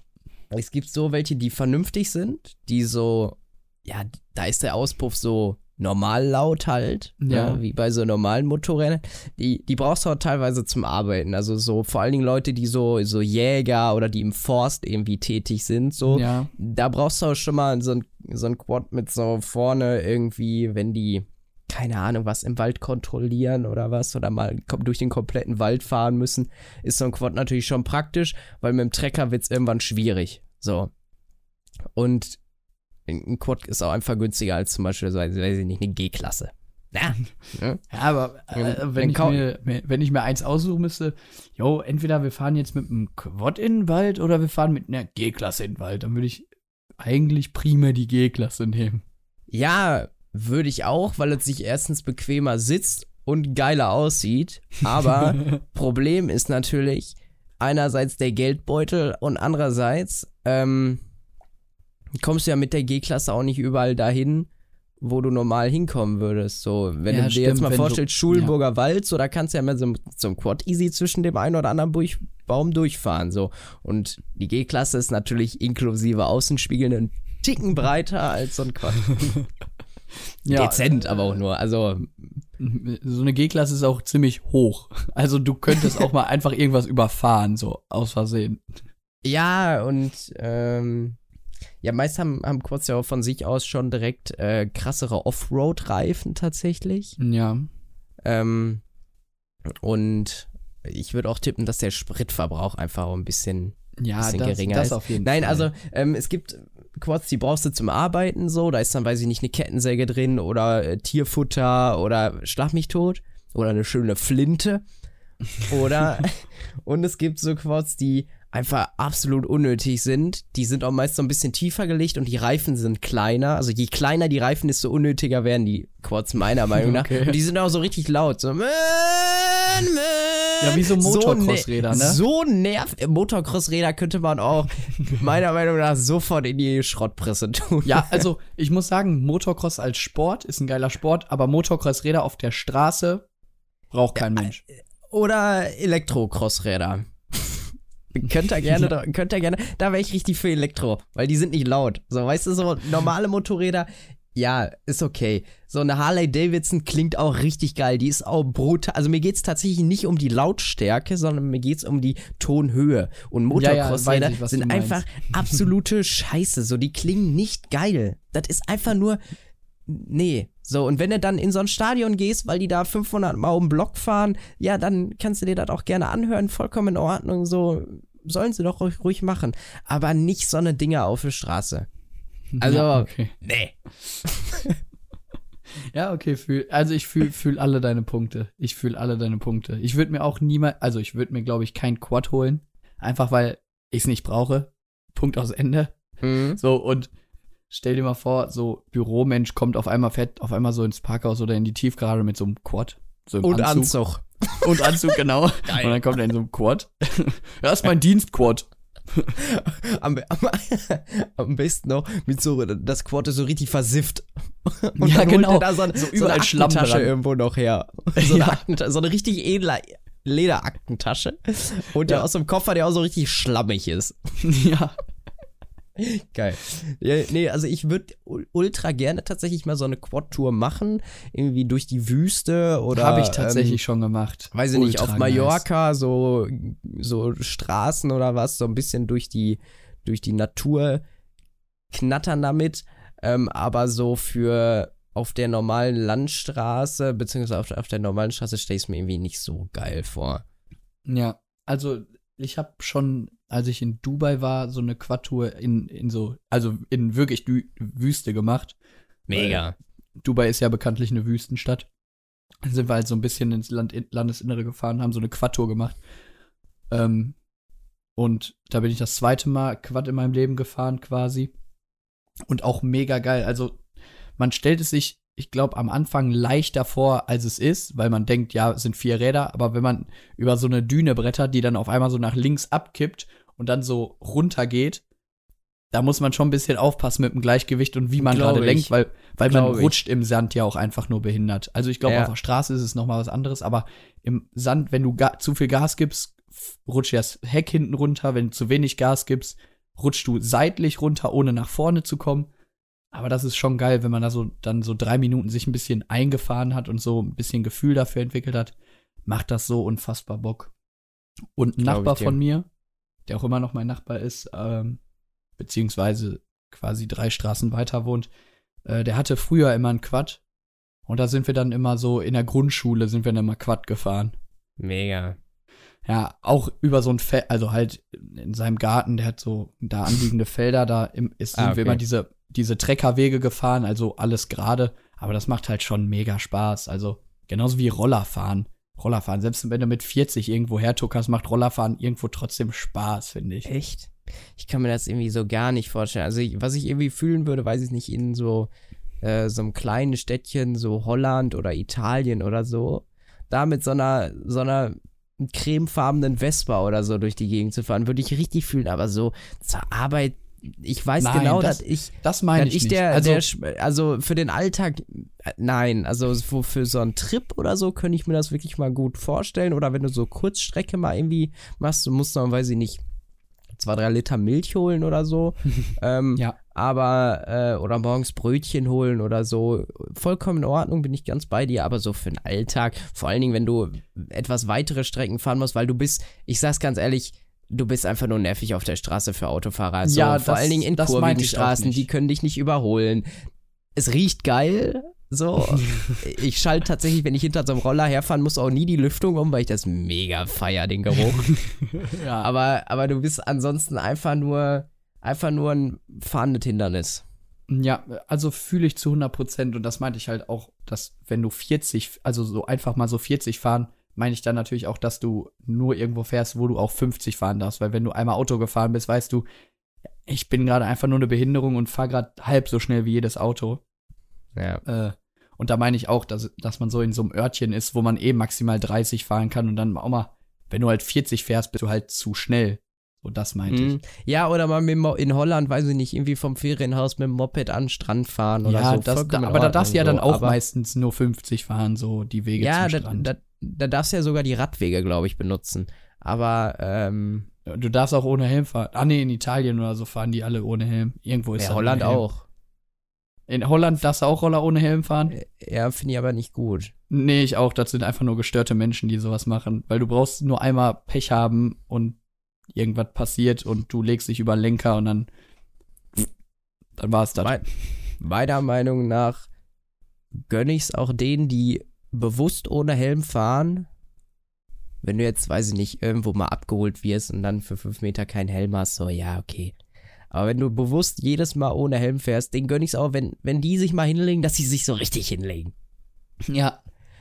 es gibt so welche, die vernünftig sind, die so, ja, da ist der Auspuff so normal laut halt, Ja. ja. wie bei so normalen Motorrädern. Die, die brauchst du auch teilweise zum Arbeiten. Also so vor allen Dingen Leute, die so, so Jäger oder die im Forst irgendwie tätig sind, so. Ja, Da brauchst du auch schon mal so ein, so ein Quad mit so vorne irgendwie, wenn die, keine Ahnung, was im Wald kontrollieren oder was, oder mal durch den kompletten Wald fahren müssen, ist so ein Quad natürlich schon praktisch, weil mit dem Trecker wird es irgendwann schwierig. So. Und ein Quad ist auch einfach günstiger als zum Beispiel, weiß ich nicht, eine G-Klasse. Ja. ja aber äh, Wenn- ich mir, wenn ich mir eins aussuchen müsste, jo, entweder wir fahren jetzt mit einem Quad in den Wald oder wir fahren mit einer G-Klasse in den Wald, dann würde ich eigentlich primär die G-Klasse nehmen. Ja, würde ich auch, weil es sich erstens bequemer sitzt und geiler aussieht. Aber *laughs* Problem ist natürlich einerseits der Geldbeutel und andererseits ähm, kommst du ja mit der G-Klasse auch nicht überall dahin, wo du normal hinkommen würdest. So, wenn Ja, du dir jetzt stimmt, mal wenn du- vorstellst, Schulenburger Wald, so da kannst du ja mit so, so einem Quad easy zwischen dem einen oder anderen Burg Baum durchfahren. So. Und die G-Klasse ist natürlich inklusive Außenspiegel einen Ticken breiter als so ein Quad. *laughs* Ja, Dezent, aber auch nur. Also, So eine G-Klasse ist auch ziemlich hoch. Also du könntest auch mal *laughs* einfach irgendwas überfahren, so aus Versehen. ja, und ähm, ja, meist haben, haben Quads ja auch von sich aus schon direkt äh, krassere Offroad-Reifen tatsächlich. Ja. Ähm, und ich würde auch tippen, dass der Spritverbrauch einfach auch ein bisschen Ja, Bisschen das, geringer das ist. auf jeden Nein, Fall. also ähm, es gibt Quads, die brauchst du zum Arbeiten so. Da ist dann, weiß ich nicht, eine Kettensäge drin oder äh, Tierfutter oder Schlag mich tot oder eine schöne Flinte. Oder *laughs* *laughs* und es gibt so Quads, die einfach absolut unnötig sind. Die sind auch meist so ein bisschen tiefer gelegt und die Reifen sind kleiner. Also je kleiner die Reifen, desto unnötiger werden die Quads meiner Meinung nach. Okay. Und die sind auch so richtig laut. So, man, man. Ja, wie so ne- Motocross-Räder, ne? So nervt. Motocross-Räder könnte man auch *laughs* meiner Meinung nach sofort in die Schrottpresse tun. Ja, also ich muss sagen, Motocross als Sport ist ein geiler Sport, aber Motocross-Räder auf der Straße braucht kein Mensch. Oder Elektro-Crossräder. Könnt ihr gerne, da, könnt ihr gerne, da wäre ich richtig für Elektro, weil die sind nicht laut. So, weißt du, so normale Motorräder, ja, ist okay. So eine Harley Davidson klingt auch richtig geil. Die ist auch brutal. Also mir geht's tatsächlich nicht um die Lautstärke, sondern mir geht's um die Tonhöhe. Und Ja, ja, Motocross-Räder ich, was sind einfach absolute *laughs* Scheiße. So, die klingen nicht geil. Das ist einfach nur. Nee. So, und wenn du dann in so ein Stadion gehst, weil die da 500 Mal um den Block fahren, ja, dann kannst du dir das auch gerne anhören. Vollkommen in Ordnung. So, sollen sie doch ruhig, ruhig machen. Aber nicht so eine Dinger auf der Straße. *laughs* Also, ja, okay. nee. *laughs* Ja, okay, fühl, also ich fühle fühl alle deine Punkte. Ich fühle alle deine Punkte. Ich würde mir auch niemals, also ich würde mir, glaube ich, kein Quad holen. Einfach weil ich es nicht brauche. Punkt aus Ende. Mhm. So, und stell dir mal vor, so Büromensch kommt auf einmal fett, auf einmal so ins Parkhaus oder in die Tiefgarage mit so einem Quad. So Und Anzug. Anzug. *laughs* Und Anzug, genau. *laughs* Geil. Und dann kommt er in so einem Quad. *laughs* das ist mein Dienstquad. Am, am, am besten noch mit so, das Quad ist so richtig versifft. Und Ja, genau. er da so, So so, überall eine Schlamm Aktentasche dran. irgendwo noch her. So eine, Ja. So eine richtig edle Lederaktentasche. Und der Ja. aus dem Koffer, der auch so richtig schlammig ist. ja. *laughs* Geil. Ja, nee, also ich würde ultra gerne tatsächlich mal so eine Quad-Tour machen. Irgendwie durch die Wüste oder. Habe ich tatsächlich Ähm, schon gemacht. weiß ich nicht, auf nice. Mallorca, so, so Straßen oder was, so ein bisschen durch die, durch die Natur knattern damit. Ähm, aber so für auf der normalen Landstraße, beziehungsweise auf, auf der normalen Straße stelle ich es mir irgendwie nicht so geil vor. Ja, also ich habe schon, als ich in Dubai war, so eine Quad-Tour in, in so, also in wirklich Dü Wüste gemacht. Mega. Dubai ist ja bekanntlich eine Wüstenstadt. Dann sind wir halt so ein bisschen ins Land, Landesinnere gefahren, haben so eine Quad-Tour gemacht. Ähm, und da bin ich das zweite Mal Quad in meinem Leben gefahren quasi. Und auch mega geil. Also man stellt es sich, ich glaube, am Anfang leichter vor, als es ist, weil man denkt, ja, es sind vier Räder, aber wenn man über so eine Düne brettert, die dann auf einmal so nach links abkippt und dann so runter geht, da muss man schon ein bisschen aufpassen mit dem Gleichgewicht und wie man gerade lenkt, weil, weil man Glaub ich. rutscht im Sand ja auch einfach nur behindert. Also ich glaube, Ja. auf der Straße ist es noch mal was anderes, aber im Sand, wenn du zu viel Gas gibst, rutscht das Heck hinten runter. Wenn du zu wenig Gas gibst, rutschst du seitlich runter, ohne nach vorne zu kommen. Aber das ist schon geil, wenn man da so dann so drei Minuten sich ein bisschen eingefahren hat und so ein bisschen Gefühl dafür entwickelt hat, macht das so unfassbar Bock. Und ein Nachbar von mir, der auch immer noch mein Nachbar ist, ähm, beziehungsweise quasi drei Straßen weiter wohnt, äh, der hatte früher immer einen Quad. Und da sind wir dann immer so, in der Grundschule sind wir dann immer Quad gefahren. Mega. Ja, auch über so ein Feld, also halt in seinem Garten, der hat so da anliegende Felder, da im, ist, sind Ah, wir okay. immer diese, diese Treckerwege gefahren, also alles gerade, aber das macht halt schon mega Spaß. Also genauso wie Rollerfahren. Rollerfahren, selbst wenn du mit 40 irgendwo hertuckerst, macht Rollerfahren irgendwo trotzdem Spaß, finde ich. Echt? Ich kann mir das irgendwie so gar nicht vorstellen. Also, ich, was ich irgendwie fühlen würde, weiß ich nicht, in so, äh, so einem kleinen Städtchen, so Holland oder Italien oder so, da mit so einer, so einer cremefarbenen Vespa oder so durch die Gegend zu fahren, würde ich richtig fühlen. Aber so zur Arbeit, ich weiß Nein, genau, das- dass ich. Das meine ich, nicht. der, also, der, also für den Alltag, äh, nein, also so für so einen Trip oder so könnte ich mir das wirklich mal gut vorstellen. Oder wenn du so Kurzstrecke mal irgendwie machst, du musst dann, weiß ich nicht, zwei, drei Liter Milch holen oder so. *laughs* ähm, Ja. Aber, äh, oder morgens Brötchen holen oder so. Vollkommen in Ordnung, bin ich ganz bei dir, aber so für den Alltag, vor allen Dingen, wenn du etwas weitere Strecken fahren musst, weil du bist, ich sag's ganz ehrlich, du bist einfach nur nervig auf der Straße für Autofahrer. So, Ja, vor das- allen Dingen in kurvigen Straßen, die können dich nicht überholen. Es riecht geil, so. *laughs* ich schalte tatsächlich, wenn ich hinter so einem Roller herfahren muss, auch nie die Lüftung um, weil ich das mega feier, den Geruch. *laughs* ja. aber, aber du bist ansonsten einfach nur, einfach nur ein fahrendes Hindernis. Ja, also fühle ich zu 100 Prozent und das meinte ich halt auch, dass wenn du 40, also so einfach mal so 40 fahren, meine ich dann natürlich auch, dass du nur irgendwo fährst, wo du auch 50 fahren darfst, weil wenn du einmal Auto gefahren bist, weißt du, ich bin gerade einfach nur eine Behinderung und fahre gerade halb so schnell wie jedes Auto. Ja. Äh, und da meine ich auch, dass, dass man so in so einem Örtchen ist, wo man eh maximal 30 fahren kann und dann auch mal, wenn du halt 40 fährst, bist du halt zu schnell. So, das meinte ich. Mhm. Ja, oder mal in Holland, weiß ich nicht, irgendwie vom Ferienhaus mit dem Moped an den Strand fahren oder ja, so. das, da, aber da darfst du ja dann auch meistens nur 50 fahren, so die Wege Ja, zum Strand. da, da darfst du ja sogar die Radwege, glaube ich, benutzen. Aber, ähm, du darfst auch ohne Helm fahren. Ah, nee, in Italien oder so fahren die alle ohne Helm. Irgendwo ist ja, Holland auch. In Holland darfst du auch Roller ohne Helm fahren? Ja, finde ich aber nicht gut. Nee, ich auch. Das sind einfach nur gestörte Menschen, die sowas machen. Weil du brauchst nur einmal Pech haben und irgendwas passiert und du legst dich über den Lenker und dann. Dann war es das. Mein, meiner Meinung nach gönne ich es auch denen, die bewusst ohne Helm fahren. Wenn du jetzt, weiß ich nicht, irgendwo mal abgeholt wirst und dann für fünf Meter keinen Helm hast, so, ja, okay. Aber wenn du bewusst jedes Mal ohne Helm fährst, den gönne ich es auch, wenn, wenn die sich mal hinlegen, dass sie sich so richtig hinlegen. Ja.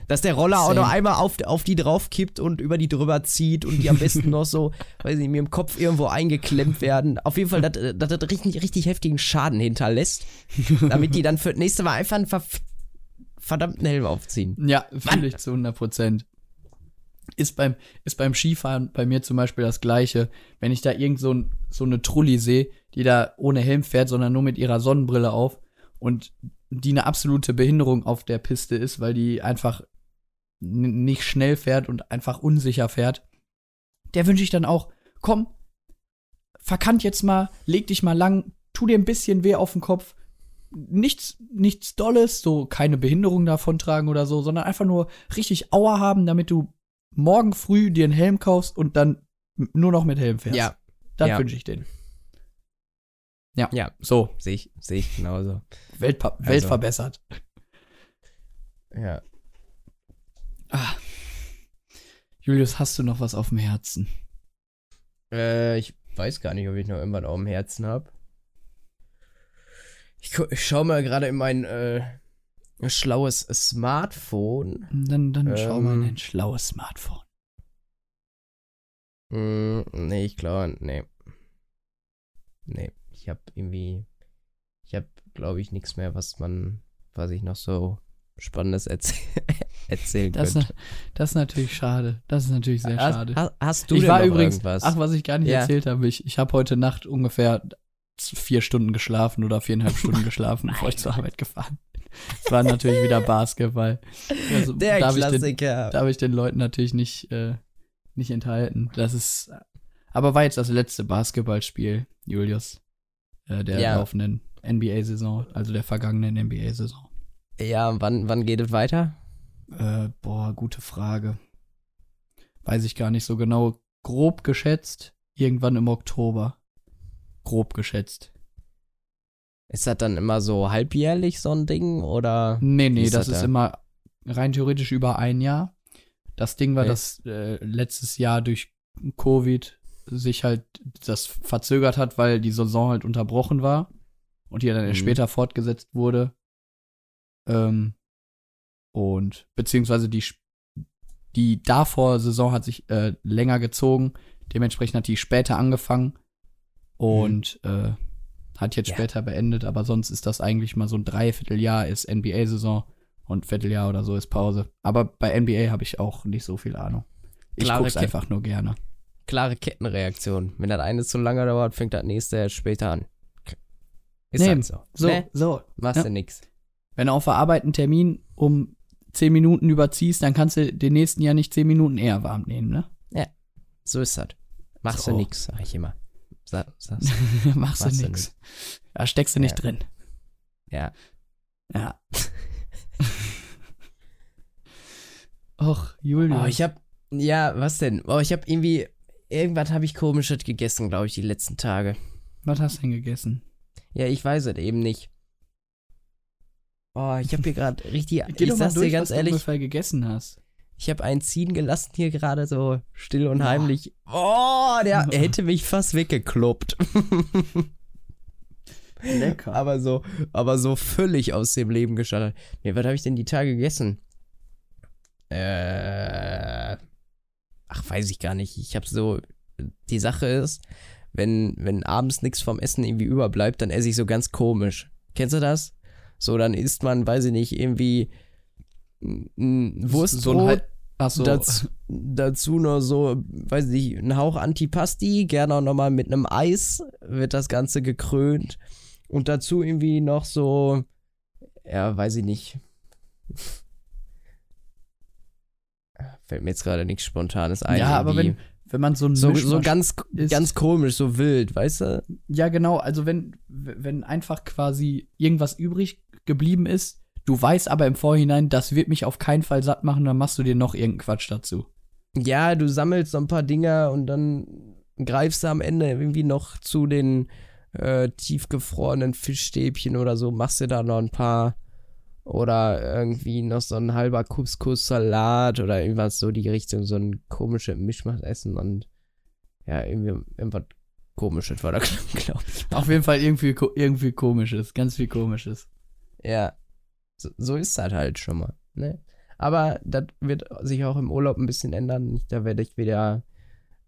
Dass der Roller auch Same. noch einmal auf, auf die draufkippt und über die drüber zieht und die am besten noch so, *laughs* weiß ich nicht, mir im Kopf irgendwo eingeklemmt werden. Auf jeden Fall, dass das richtig, richtig heftigen Schaden hinterlässt, *laughs* damit die dann für das nächste Mal einfach einen verf verdammten Helm aufziehen. Ja, fühle ich zu 100 Prozent. Ist beim, ist beim Skifahren bei mir zum Beispiel das Gleiche. Wenn ich da irgend so, ein, so eine Trulli sehe, die da ohne Helm fährt, sondern nur mit ihrer Sonnenbrille auf und die eine absolute Behinderung auf der Piste ist, weil die einfach nicht schnell fährt und einfach unsicher fährt, der wünsche ich dann auch, komm, verkannt jetzt mal, leg dich mal lang, tu dir ein bisschen weh auf den Kopf, nichts, nichts Dolles, so keine Behinderung davontragen oder so, sondern einfach nur richtig Aua haben, damit du morgen früh dir einen Helm kaufst und dann nur noch mit Helm fährst. Ja, Das ja. wünsche ich denen. Ja. Ja. So, sehe ich, seh ich genauso. Welt, Welt Also. verbessert. Ja. Ah. Julius, hast du noch was auf dem Herzen? Äh, ich weiß gar nicht, ob ich noch irgendwas auf dem Herzen habe. Ich, ich schaue mal gerade in mein äh, schlaues Smartphone. Dann, dann schau mal in Ähm. dein schlaues Smartphone. Hm, nee, ich glaube, nee. Nee, ich habe irgendwie, ich habe, glaube ich, nichts mehr, was man, was ich noch so Spannendes erzäh *laughs* erzählen Das, könnte. das ist natürlich schade. Das ist natürlich sehr Hast, schade. hast, hast du ich denn war übrigens, irgendwas? ach, was ich gar nicht Ja. erzählt habe, ich, ich habe heute Nacht ungefähr vier Stunden geschlafen oder viereinhalb *laughs* Stunden geschlafen, bevor ich zur Arbeit gefahren bin. Es war natürlich wieder Basketball. Also, Der darf, ich den, Klassiker. darf ich den Leuten natürlich nicht, äh, nicht enthalten. Das ist, aber war jetzt das letzte Basketballspiel, Julius, äh, der Ja. laufenden NBA-Saison, also der vergangenen NBA-Saison. ja, wann, wann geht es weiter? Äh, boah, gute Frage. Weiß ich gar nicht so genau. Grob geschätzt, irgendwann im Oktober. Grob geschätzt. Ist das dann immer so halbjährlich so ein Ding oder? Nee, nee, ist das das ist da? immer rein theoretisch über ein Jahr. Das Ding war, Okay. dass äh, letztes Jahr durch Covid sich halt das verzögert hat, weil die Saison halt unterbrochen war und die dann Mhm. später fortgesetzt wurde. Ähm, und beziehungsweise die, die davor Saison hat sich äh, länger gezogen. Dementsprechend hat die später angefangen und äh, hat jetzt Ja. später beendet. Aber sonst ist das eigentlich mal so ein Dreivierteljahr ist NBA-Saison und Vierteljahr oder so ist Pause. Aber bei NBA habe ich auch nicht so viel Ahnung. Ich Klare guck's Ke- einfach nur gerne. Klare Kettenreaktion. Wenn das eine zu lange dauert, fängt das nächste erst später an. Ist Nee, halt so. So, Ne? so. Machst Ja. du nix. Wenn du auf der Arbeit einen Termin um 10 Minuten überziehst, dann kannst du den nächsten Jahr nicht 10 Minuten eher warm nehmen, ne? So ist das. Machst So. du nix, sag ich immer. Sa *laughs* Machst du nix. Da steckst du nicht Ja. drin. ja. Ja. *laughs* Och, Julius. Oh, ich hab. Ja, was denn? Oh, ich hab irgendwie. Irgendwas habe ich komisches gegessen, glaube ich, die letzten Tage. Was hast du denn gegessen? Ja, ich weiß es eben nicht. Oh, ich habe hier gerade *laughs* richtig. Geh ich sag's dir ganz was ehrlich, du ungefähr gegessen hast. Ich habe einen ziehen gelassen hier gerade so still und heimlich. Oh, der hätte mich fast weggekloppt. *laughs* Lecker. aber so, aber so völlig aus dem Leben gestartet. Nee, was habe ich denn die Tage gegessen? Äh, ach, weiß ich gar nicht. Ich habe so, die Sache ist, wenn, wenn abends nichts vom Essen irgendwie überbleibt, dann esse ich so ganz komisch. Kennst du das? So, dann isst man, weiß ich nicht, irgendwie Wurstbrot, So ein Achso. dazu, dazu noch so, weiß ich nicht, ein Hauch Antipasti, gerne auch nochmal mit einem Eis wird das Ganze gekrönt. Und dazu irgendwie noch so, ja, weiß ich nicht. *laughs* Fällt mir jetzt gerade nichts Spontanes ein. ja, aber wenn, wenn man so ein So, so ganz, isst- ganz komisch, so wild, weißt du? Ja, genau. Also wenn, wenn einfach quasi irgendwas übrig geblieben ist, du weißt aber im Vorhinein, das wird mich auf keinen Fall satt machen, dann machst du dir noch irgendeinen Quatsch dazu. Ja, du sammelst so ein paar Dinger und dann greifst du am Ende irgendwie noch zu den äh, tiefgefrorenen Fischstäbchen oder so, machst dir da noch ein paar oder irgendwie noch so ein halber Couscous-Salat oder irgendwas so die Richtung, so ein komisches Mischmachessen und ja, irgendwie irgendwas komisches war da, *laughs* glaube ich. Auf jeden Fall irgendwie, irgendwie komisches, ganz viel komisches. Ja, so, ist das halt schon mal, ne? Aber das wird sich auch im Urlaub ein bisschen ändern. Da werde ich wieder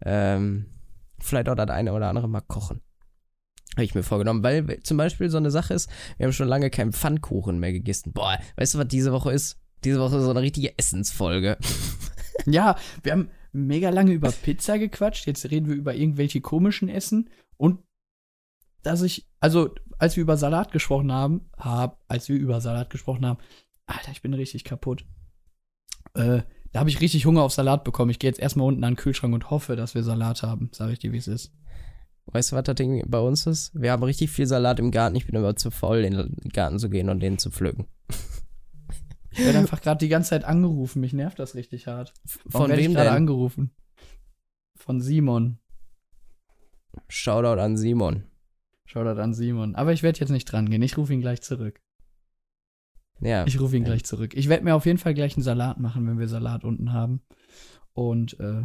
ähm, vielleicht auch das eine oder andere mal kochen. Habe ich mir vorgenommen, weil we- zum Beispiel so eine Sache ist, wir haben schon lange keinen Pfannkuchen mehr gegessen. Boah, weißt du, was diese Woche ist? Diese Woche ist so eine richtige Essensfolge. *laughs* Ja, wir haben mega lange über Pizza gequatscht. Jetzt reden wir über irgendwelche komischen Essen. Und dass ich, also, als wir über Salat gesprochen haben, hab, als wir über Salat gesprochen haben, Alter, ich bin richtig kaputt. Äh, da habe ich richtig Hunger auf Salat bekommen. Ich gehe jetzt erstmal unten an den Kühlschrank und hoffe, dass wir Salat haben. Sag ich dir, wie es ist. Weißt du, was das Ding bei uns ist? Wir haben richtig viel Salat im Garten. Ich bin aber zu faul, in den Garten zu gehen und den zu pflücken. *laughs* Ich werde einfach gerade die ganze Zeit angerufen. Mich nervt das richtig hart. Warum Von wem gerade angerufen? Von Simon. Shoutout an Simon. Shoutout an Simon. Aber ich werde jetzt nicht dran gehen. Ich rufe ihn gleich zurück. Ja. Ich rufe ihn Ja. gleich zurück. Ich werde mir auf jeden Fall gleich einen Salat machen, wenn wir Salat unten haben. Und äh,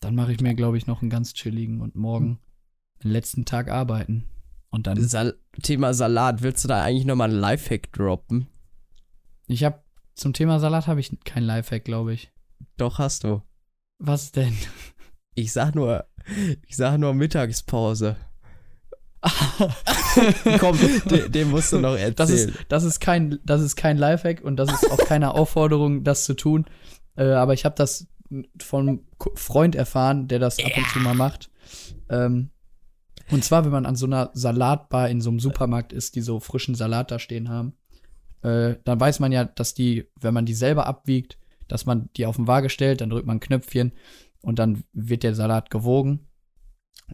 dann mache ich mir, glaube ich, noch einen ganz chilligen und morgen den letzten Tag arbeiten. Und dann. Sal Thema Salat, willst du da eigentlich nochmal einen Lifehack droppen? Ich habe zum Thema Salat habe ich kein Lifehack, glaube ich. Doch, hast du. Was denn? Ich sag nur, ich sag nur Mittagspause. *laughs* Komm, den, den musst du noch erzählen. Das ist, das ist kein, das ist kein Lifehack und das ist auch keine Aufforderung, das zu tun. Äh, aber ich habe das von einem Freund erfahren, der das ab und zu mal macht. Ähm, und zwar, wenn man an so einer Salatbar in so einem Supermarkt ist, die so frischen Salat da stehen haben, äh, dann weiß man ja, dass die, wenn man die selber abwiegt, dass man die auf den Waage stellt, dann drückt man ein Knöpfchen und dann wird der Salat gewogen.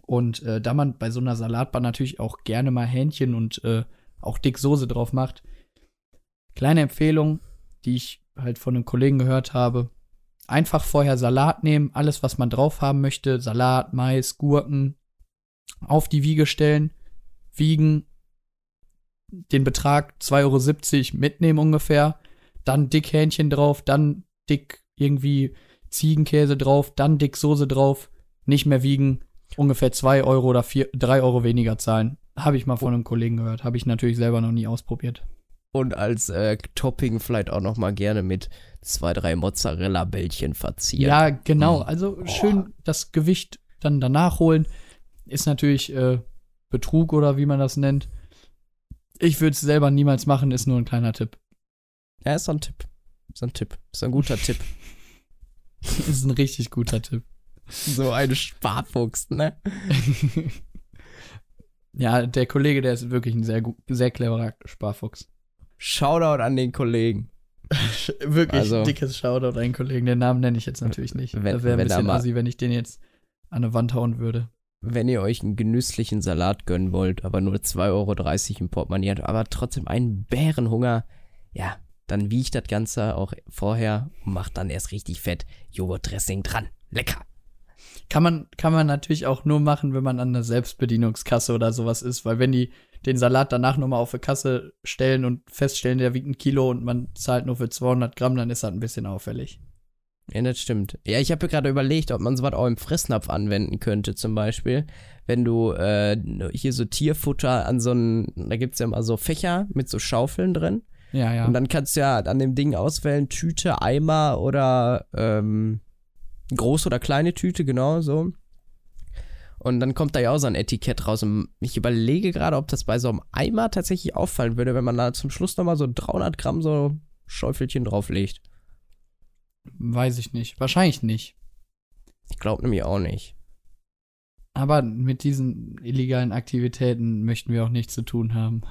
Und äh, da man bei so einer Salatbar natürlich auch gerne mal Hähnchen und äh, auch dick Soße drauf macht, kleine Empfehlung, die ich halt von einem Kollegen gehört habe. Einfach vorher Salat nehmen, alles, was man drauf haben möchte, Salat, Mais, Gurken, auf die Wiege stellen, wiegen, den Betrag 2,70 Euro mitnehmen ungefähr, dann dick Hähnchen drauf, dann dick irgendwie Ziegenkäse drauf, dann dick Soße drauf, nicht mehr wiegen, ungefähr 2 Euro oder 4, 3 Euro weniger zahlen. Habe ich mal von einem Kollegen gehört, habe ich natürlich selber noch nie ausprobiert. Und als äh, Topping vielleicht auch noch mal gerne mit zwei, drei Mozzarella-Bällchen verzieren. Ja, genau. Mm. Also schön das Gewicht dann danach holen. Ist natürlich äh, Betrug oder wie man das nennt. Ich würde es selber niemals machen, ist nur ein kleiner Tipp. Ja, ist so ein Tipp. So ein Tipp. Ist ein guter Tipp. *laughs* ist ein richtig guter Tipp. So ein Sparfuchs, ne? *laughs* Ja, der Kollege, der ist wirklich ein sehr, sehr cleverer Sparfuchs. Shoutout an den Kollegen. *laughs* wirklich Also- dickes Shoutout an einen Kollegen. Den Namen nenne ich jetzt natürlich nicht. Wenn- das wäre ein wenn bisschen assi, wenn ich den jetzt an eine Wand hauen würde. wenn ihr euch einen genüsslichen Salat gönnen wollt, aber nur 2,30 Euro im Portemonnaie habt, aber trotzdem einen Bärenhunger, ja, dann wiegt das Ganze auch vorher und macht dann erst richtig fett Joghurtdressing dran. Lecker. Kann man, kann man natürlich auch nur machen, wenn man an einer Selbstbedienungskasse oder sowas ist, weil wenn die den Salat danach nochmal auf die Kasse stellen und feststellen, der wiegt ein Kilo und man zahlt nur für 200 Gramm, dann ist das ein bisschen auffällig. Ja, das stimmt. Ja, ich habe mir gerade überlegt, ob man sowas auch im Fressnapf anwenden könnte, zum Beispiel. Wenn du äh, hier so Tierfutter an so einen, da gibt es ja immer so Fächer mit so Schaufeln drin. Ja, ja. Und dann kannst du ja an dem Ding auswählen, Tüte, Eimer oder ähm, große oder kleine Tüte, genau so. Und dann kommt da ja auch so ein Etikett raus. Und ich überlege gerade, ob das bei so einem Eimer tatsächlich auffallen würde, wenn man da zum Schluss nochmal so 300 Gramm so Schäufelchen drauflegt. Weiß ich nicht. Wahrscheinlich nicht. Ich glaube nämlich auch nicht. Aber mit diesen illegalen Aktivitäten möchten wir auch nichts zu tun haben.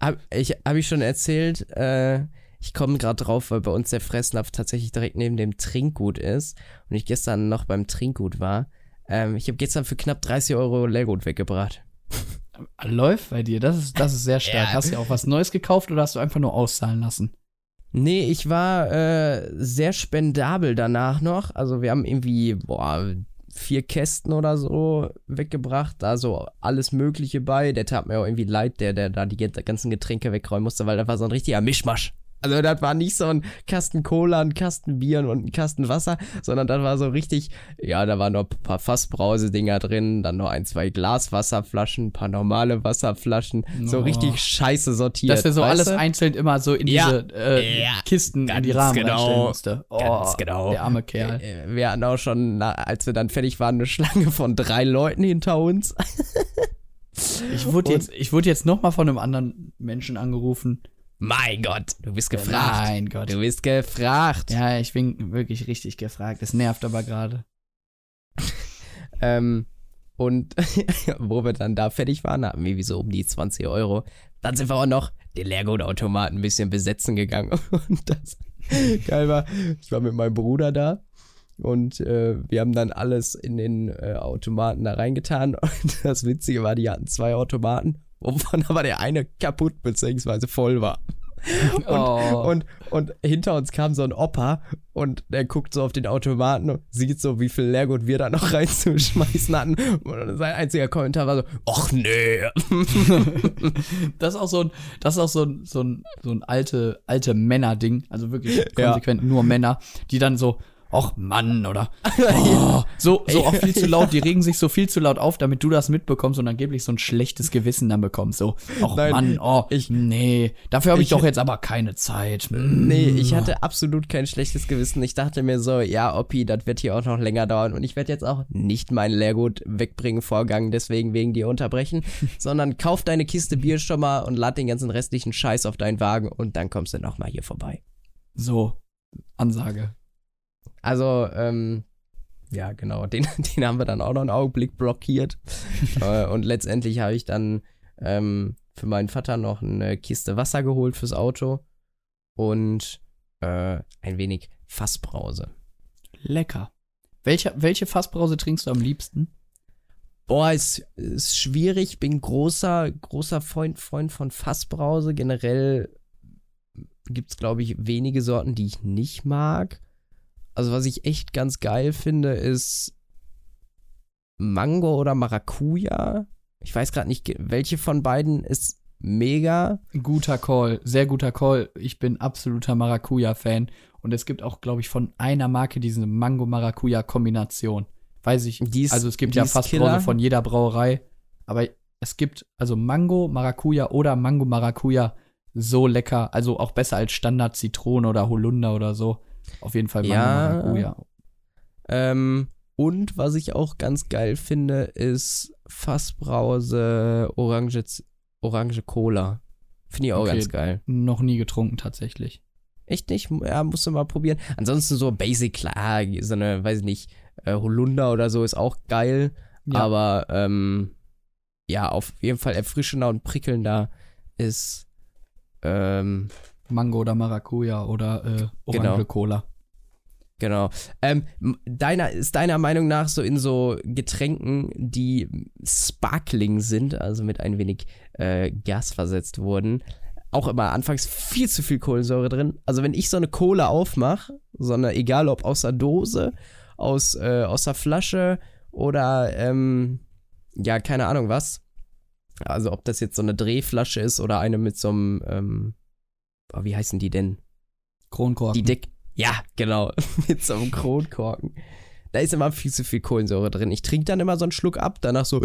Hab ich, hab ich schon erzählt, äh, ich komme gerade drauf, weil bei uns der Fressnapf tatsächlich direkt neben dem Trinkgut ist und ich gestern noch beim Trinkgut war. Ähm, ich habe gestern für knapp 30 Euro Leergut weggebracht. Läuft bei dir, das ist, das ist sehr stark. Ja. Hast du auch was Neues gekauft oder hast du einfach nur auszahlen lassen? Nee, ich war äh, sehr spendabel danach noch. Also wir haben irgendwie, boah, vier Kästen oder so weggebracht. Da so alles Mögliche bei. Der tat mir auch irgendwie leid, der, der da die ganzen Getränke wegräumen musste, weil das war so ein richtiger Mischmasch. Also das war nicht so ein Kasten Cola, ein Kasten Bier und ein Kasten Wasser, sondern das war so richtig, ja, da waren noch ein paar Fassbrause-Dinger drin, dann noch ein, zwei Glaswasserflaschen, ein paar normale Wasserflaschen, so Oh. richtig scheiße sortiert. Dass er so alles du? einzeln immer so in Ja. diese äh, Ja. Kisten in die Rahmen genau. musste. Oh, Ganz genau. Der arme Kerl. Äh, Wir hatten auch schon, als wir dann fertig waren, eine Schlange von drei Leuten hinter uns. Ich wurde jetzt, ich wurde jetzt noch mal von einem anderen Menschen angerufen. Mein Gott, du bist gefragt. Mein Gott. Du bist gefragt. Ja, ich bin wirklich richtig gefragt. Es nervt aber gerade. *laughs* Ähm, und *laughs* wo wir dann da fertig waren, hatten wir so um die 20 Euro. Dann sind wir auch noch den Leergutautomaten ein bisschen besetzen gegangen. *laughs* Und das geil war, ich war mit meinem Bruder da und äh, wir haben dann alles in den äh, Automaten da reingetan. Und das Witzige war, die hatten zwei Automaten, wovon *laughs* aber der eine kaputt bzw. voll war. Und, oh. und, und hinter uns kam so ein Opa und der guckt so auf den Automaten und sieht so, wie viel Leergut wir da noch *laughs* reinzuschmeißen hatten. Und sein einziger Kommentar war so, ach nee. *laughs* das ist auch so ein, das ist auch so ein, so ein, so ein alte, alte Männer-Ding. Also wirklich Ja. konsequent nur Männer, die dann so, ach Mann, oder *laughs* oh, so, so auch viel zu *laughs* laut, die regen sich so viel zu laut auf, damit du das mitbekommst und angeblich so ein schlechtes Gewissen dann bekommst. So, ach Nein, Mann, oh, ich- nee, dafür habe ich, ich- doch jetzt aber keine Zeit. Nee, ich hatte absolut kein schlechtes Gewissen. Ich dachte mir so, ja, Oppi, das wird hier auch noch länger dauern und ich werde jetzt auch nicht meinen Leergut wegbringen Vorgang deswegen wegen dir unterbrechen, *laughs* sondern kauf deine Kiste Bier schon mal und lad den ganzen restlichen Scheiß auf deinen Wagen und dann kommst du noch mal hier vorbei. So, Ansage. Also, ähm, ja, genau, den, *laughs* den haben wir dann auch noch einen Augenblick blockiert. *laughs* äh, und letztendlich habe ich dann ähm, für meinen Vater noch eine Kiste Wasser geholt fürs Auto und äh, ein wenig Fassbrause. Lecker. Welche, welche Fassbrause trinkst du am liebsten? Boah, ist, ist schwierig. Bin großer, großer Freund, Freund von Fassbrause. Generell gibt es, glaube ich, wenige Sorten, die ich nicht mag. Also, was ich echt ganz geil finde, ist Mango oder Maracuja. Ich weiß gerade nicht, welche von beiden ist mega. Guter Call, sehr guter Call. Ich bin absoluter Maracuja-Fan. Und es gibt auch, glaube ich, von einer Marke diese Mango-Maracuja-Kombination. Weiß ich. Die ist- also es gibt ja fast Killer. Von jeder Brauerei. Aber es gibt also Mango, Maracuja oder Mango Maracuja so lecker. Also auch besser als Standard Zitrone oder Holunder oder so. Auf jeden Fall Mango Ja. Maracuja. Ähm, und was ich auch ganz geil finde, ist Fassbrause Orange, Orange Cola. Finde ich auch Okay. ganz geil. Noch nie getrunken tatsächlich. Echt nicht? Ja, musst du mal probieren. Ansonsten so Basic, klar, so eine, weiß ich nicht, äh, Holunder oder so ist auch geil. Ja. Aber, ähm, ja, auf jeden Fall erfrischender und prickelnder ist, ähm, Mango oder Maracuja oder äh, Orange Genau. Cola. Genau. Ähm, deiner, ist deiner Meinung nach so in so Getränken, die sparkling sind, also mit ein wenig äh, Gas versetzt wurden, auch immer anfangs viel zu viel Kohlensäure drin? Also wenn ich so eine Cola aufmache, so eine, egal ob aus der Dose, aus, äh, aus der Flasche oder, ähm, ja, keine Ahnung was. Also ob das jetzt so eine Drehflasche ist oder eine mit so einem, ähm, oh, wie heißen die denn? Kronkorken. Die Deck. Ja, genau. *laughs* Mit so einem Kronkorken. Da ist immer viel zu viel Kohlensäure drin. Ich trinke dann immer so einen Schluck ab, danach so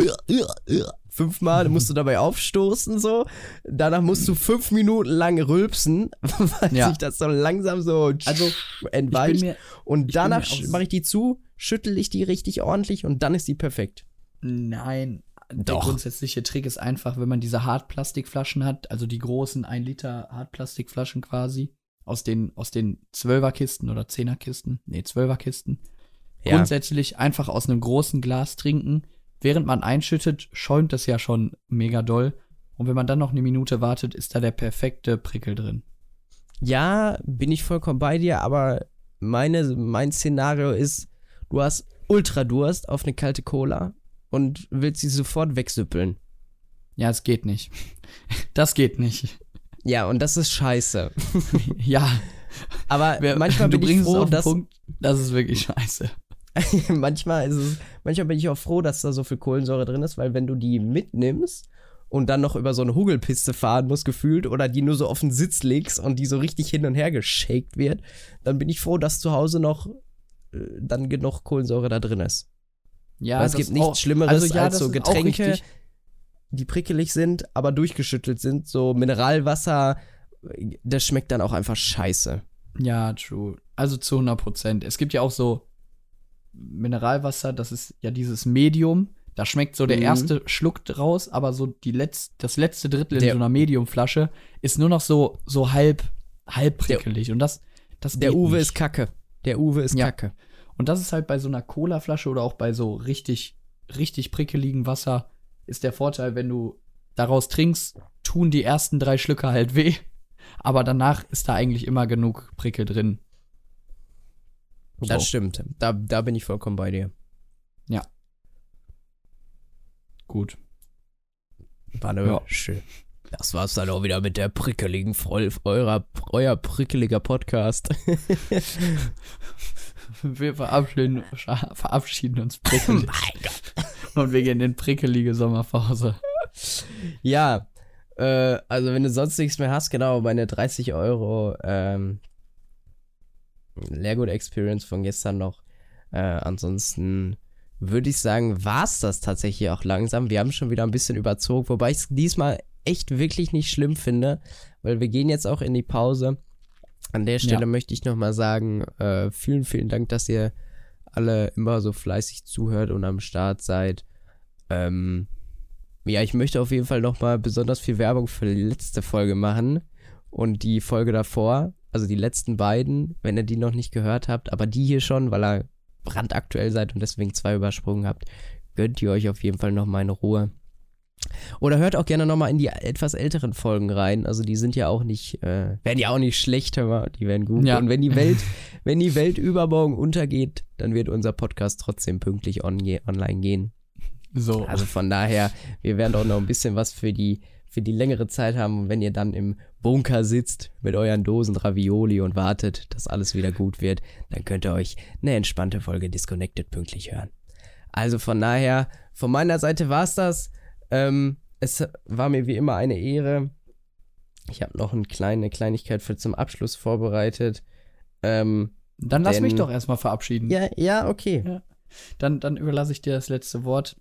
fünfmal, musst du dabei aufstoßen so. Danach musst du fünf Minuten lang rülpsen, *laughs* weil ja. sich das so langsam so also, entweicht. Mir, und danach mache ich die zu, schüttel ich die richtig ordentlich und dann ist die perfekt. Nein, Doch. der grundsätzliche Trick ist einfach, wenn man diese Hartplastikflaschen hat, also die großen 1 Liter Hartplastikflaschen quasi, aus den, aus den Zwölferkisten oder Zehnerkisten, nee, Zwölferkisten, ja. grundsätzlich einfach aus einem großen Glas trinken. Während man einschüttet, schäumt das ja schon mega doll. Und wenn man dann noch eine Minute wartet, ist da der perfekte Prickel drin. Ja, bin ich vollkommen bei dir, aber meine, mein Szenario ist, du hast Ultradurst auf eine kalte Cola und willst sie sofort wegsüppeln. Ja, es geht nicht. *laughs* Das geht nicht. *laughs* Ja, und das ist scheiße. *laughs* ja. Aber Wer, manchmal bin ich froh, dass. Punkt, das ist wirklich scheiße. manchmal ist es, manchmal bin ich auch froh, dass da so viel Kohlensäure drin ist, weil wenn du die mitnimmst und dann noch über so eine Hugelpiste fahren musst, gefühlt, oder die nur so auf den Sitz legst und die so richtig hin und her geshakt wird, dann bin ich froh, dass zu Hause noch äh, dann genug Kohlensäure da drin ist. Ja, weil es gibt nichts auch, Schlimmeres also ja, als so Getränke, die prickelig sind, aber durchgeschüttelt sind. So Mineralwasser, das schmeckt dann auch einfach scheiße. Ja, true. Also zu 100 Prozent. Es gibt ja auch so Mineralwasser, das ist ja dieses Medium. Da schmeckt so der mhm. erste Schluck draus, aber so die Letz-, das letzte Drittel in so einer Mediumflasche ist nur noch so, so halb, halb prickelig. Der, Und das, das Der Uwe nicht. ist kacke. Der Uwe ist ja. kacke. Und das ist halt bei so einer Colaflasche oder auch bei so richtig, richtig prickeligen Wasser ist der Vorteil, wenn du daraus trinkst, tun die ersten drei Schlücke halt weh. Aber danach ist da eigentlich immer genug Prickel drin. Das wow. stimmt. Da, da bin ich vollkommen bei dir. Ja. Gut. War ja. schön. Das war's dann auch wieder mit der prickeligen Freude, eurer, euer prickeliger Podcast. *laughs* Wir verabschieden, verabschieden uns prickelig. Und wir gehen in prickelige Sommerpause. Ja, äh, also wenn du sonst nichts mehr hast, genau, meine 30 Euro ähm, Leergut Experience von gestern noch. Äh, ansonsten würde ich sagen, war es das tatsächlich auch langsam. Wir haben schon wieder ein bisschen überzogen, wobei ich es diesmal echt wirklich nicht schlimm finde, weil wir gehen jetzt auch in die Pause. An der Stelle ja. möchte ich nochmal sagen, äh, vielen, vielen Dank, dass ihr alle immer so fleißig zuhört und am Start seid. Ähm, ja, ich möchte auf jeden Fall nochmal besonders viel Werbung für die letzte Folge machen und die Folge davor, also die letzten beiden, wenn ihr die noch nicht gehört habt, aber die hier schon, weil ihr brandaktuell seid und deswegen zwei übersprungen habt, gönnt ihr euch auf jeden Fall nochmal in Ruhe. Oder hört auch gerne nochmal in die etwas älteren Folgen rein. Also die sind ja auch nicht, äh, werden ja auch nicht schlecht, aber die werden gut. Ja. Und wenn die *laughs* Welt, wenn die Welt übermorgen untergeht, dann wird unser Podcast trotzdem pünktlich on online gehen. So. Also von daher, wir werden auch noch ein bisschen was für die, für die längere Zeit haben. Und wenn ihr dann im Bunker sitzt mit euren Dosen Ravioli und wartet, dass alles wieder gut wird, dann könnt ihr euch eine entspannte Folge Disconnected pünktlich hören. Also von daher, von meiner Seite war es das. Ähm, es war mir wie immer eine Ehre. Ich habe noch eine kleine Kleinigkeit für zum Abschluss vorbereitet. Ähm, dann lass denn, mich doch erstmal verabschieden. Ja, ja, okay. Ja. Dann, dann überlasse ich dir das letzte Wort.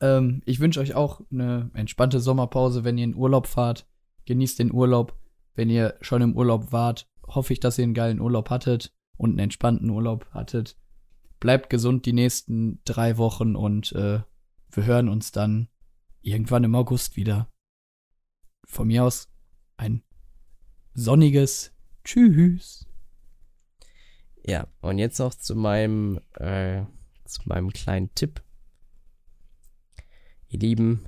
Ähm, ich wünsche euch auch eine entspannte Sommerpause, wenn ihr in Urlaub fahrt. Genießt den Urlaub. Wenn ihr schon im Urlaub wart, hoffe ich, dass ihr einen geilen Urlaub hattet und einen entspannten Urlaub hattet. Bleibt gesund die nächsten drei Wochen und äh, wir hören uns dann irgendwann im August wieder. Von mir aus ein sonniges Tschüss. Ja, und jetzt noch zu meinem, äh, zu meinem kleinen Tipp. Ihr Lieben,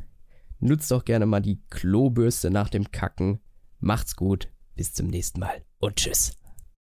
nutzt doch gerne mal die Klobürste nach dem Kacken. Macht's gut, bis zum nächsten Mal und tschüss.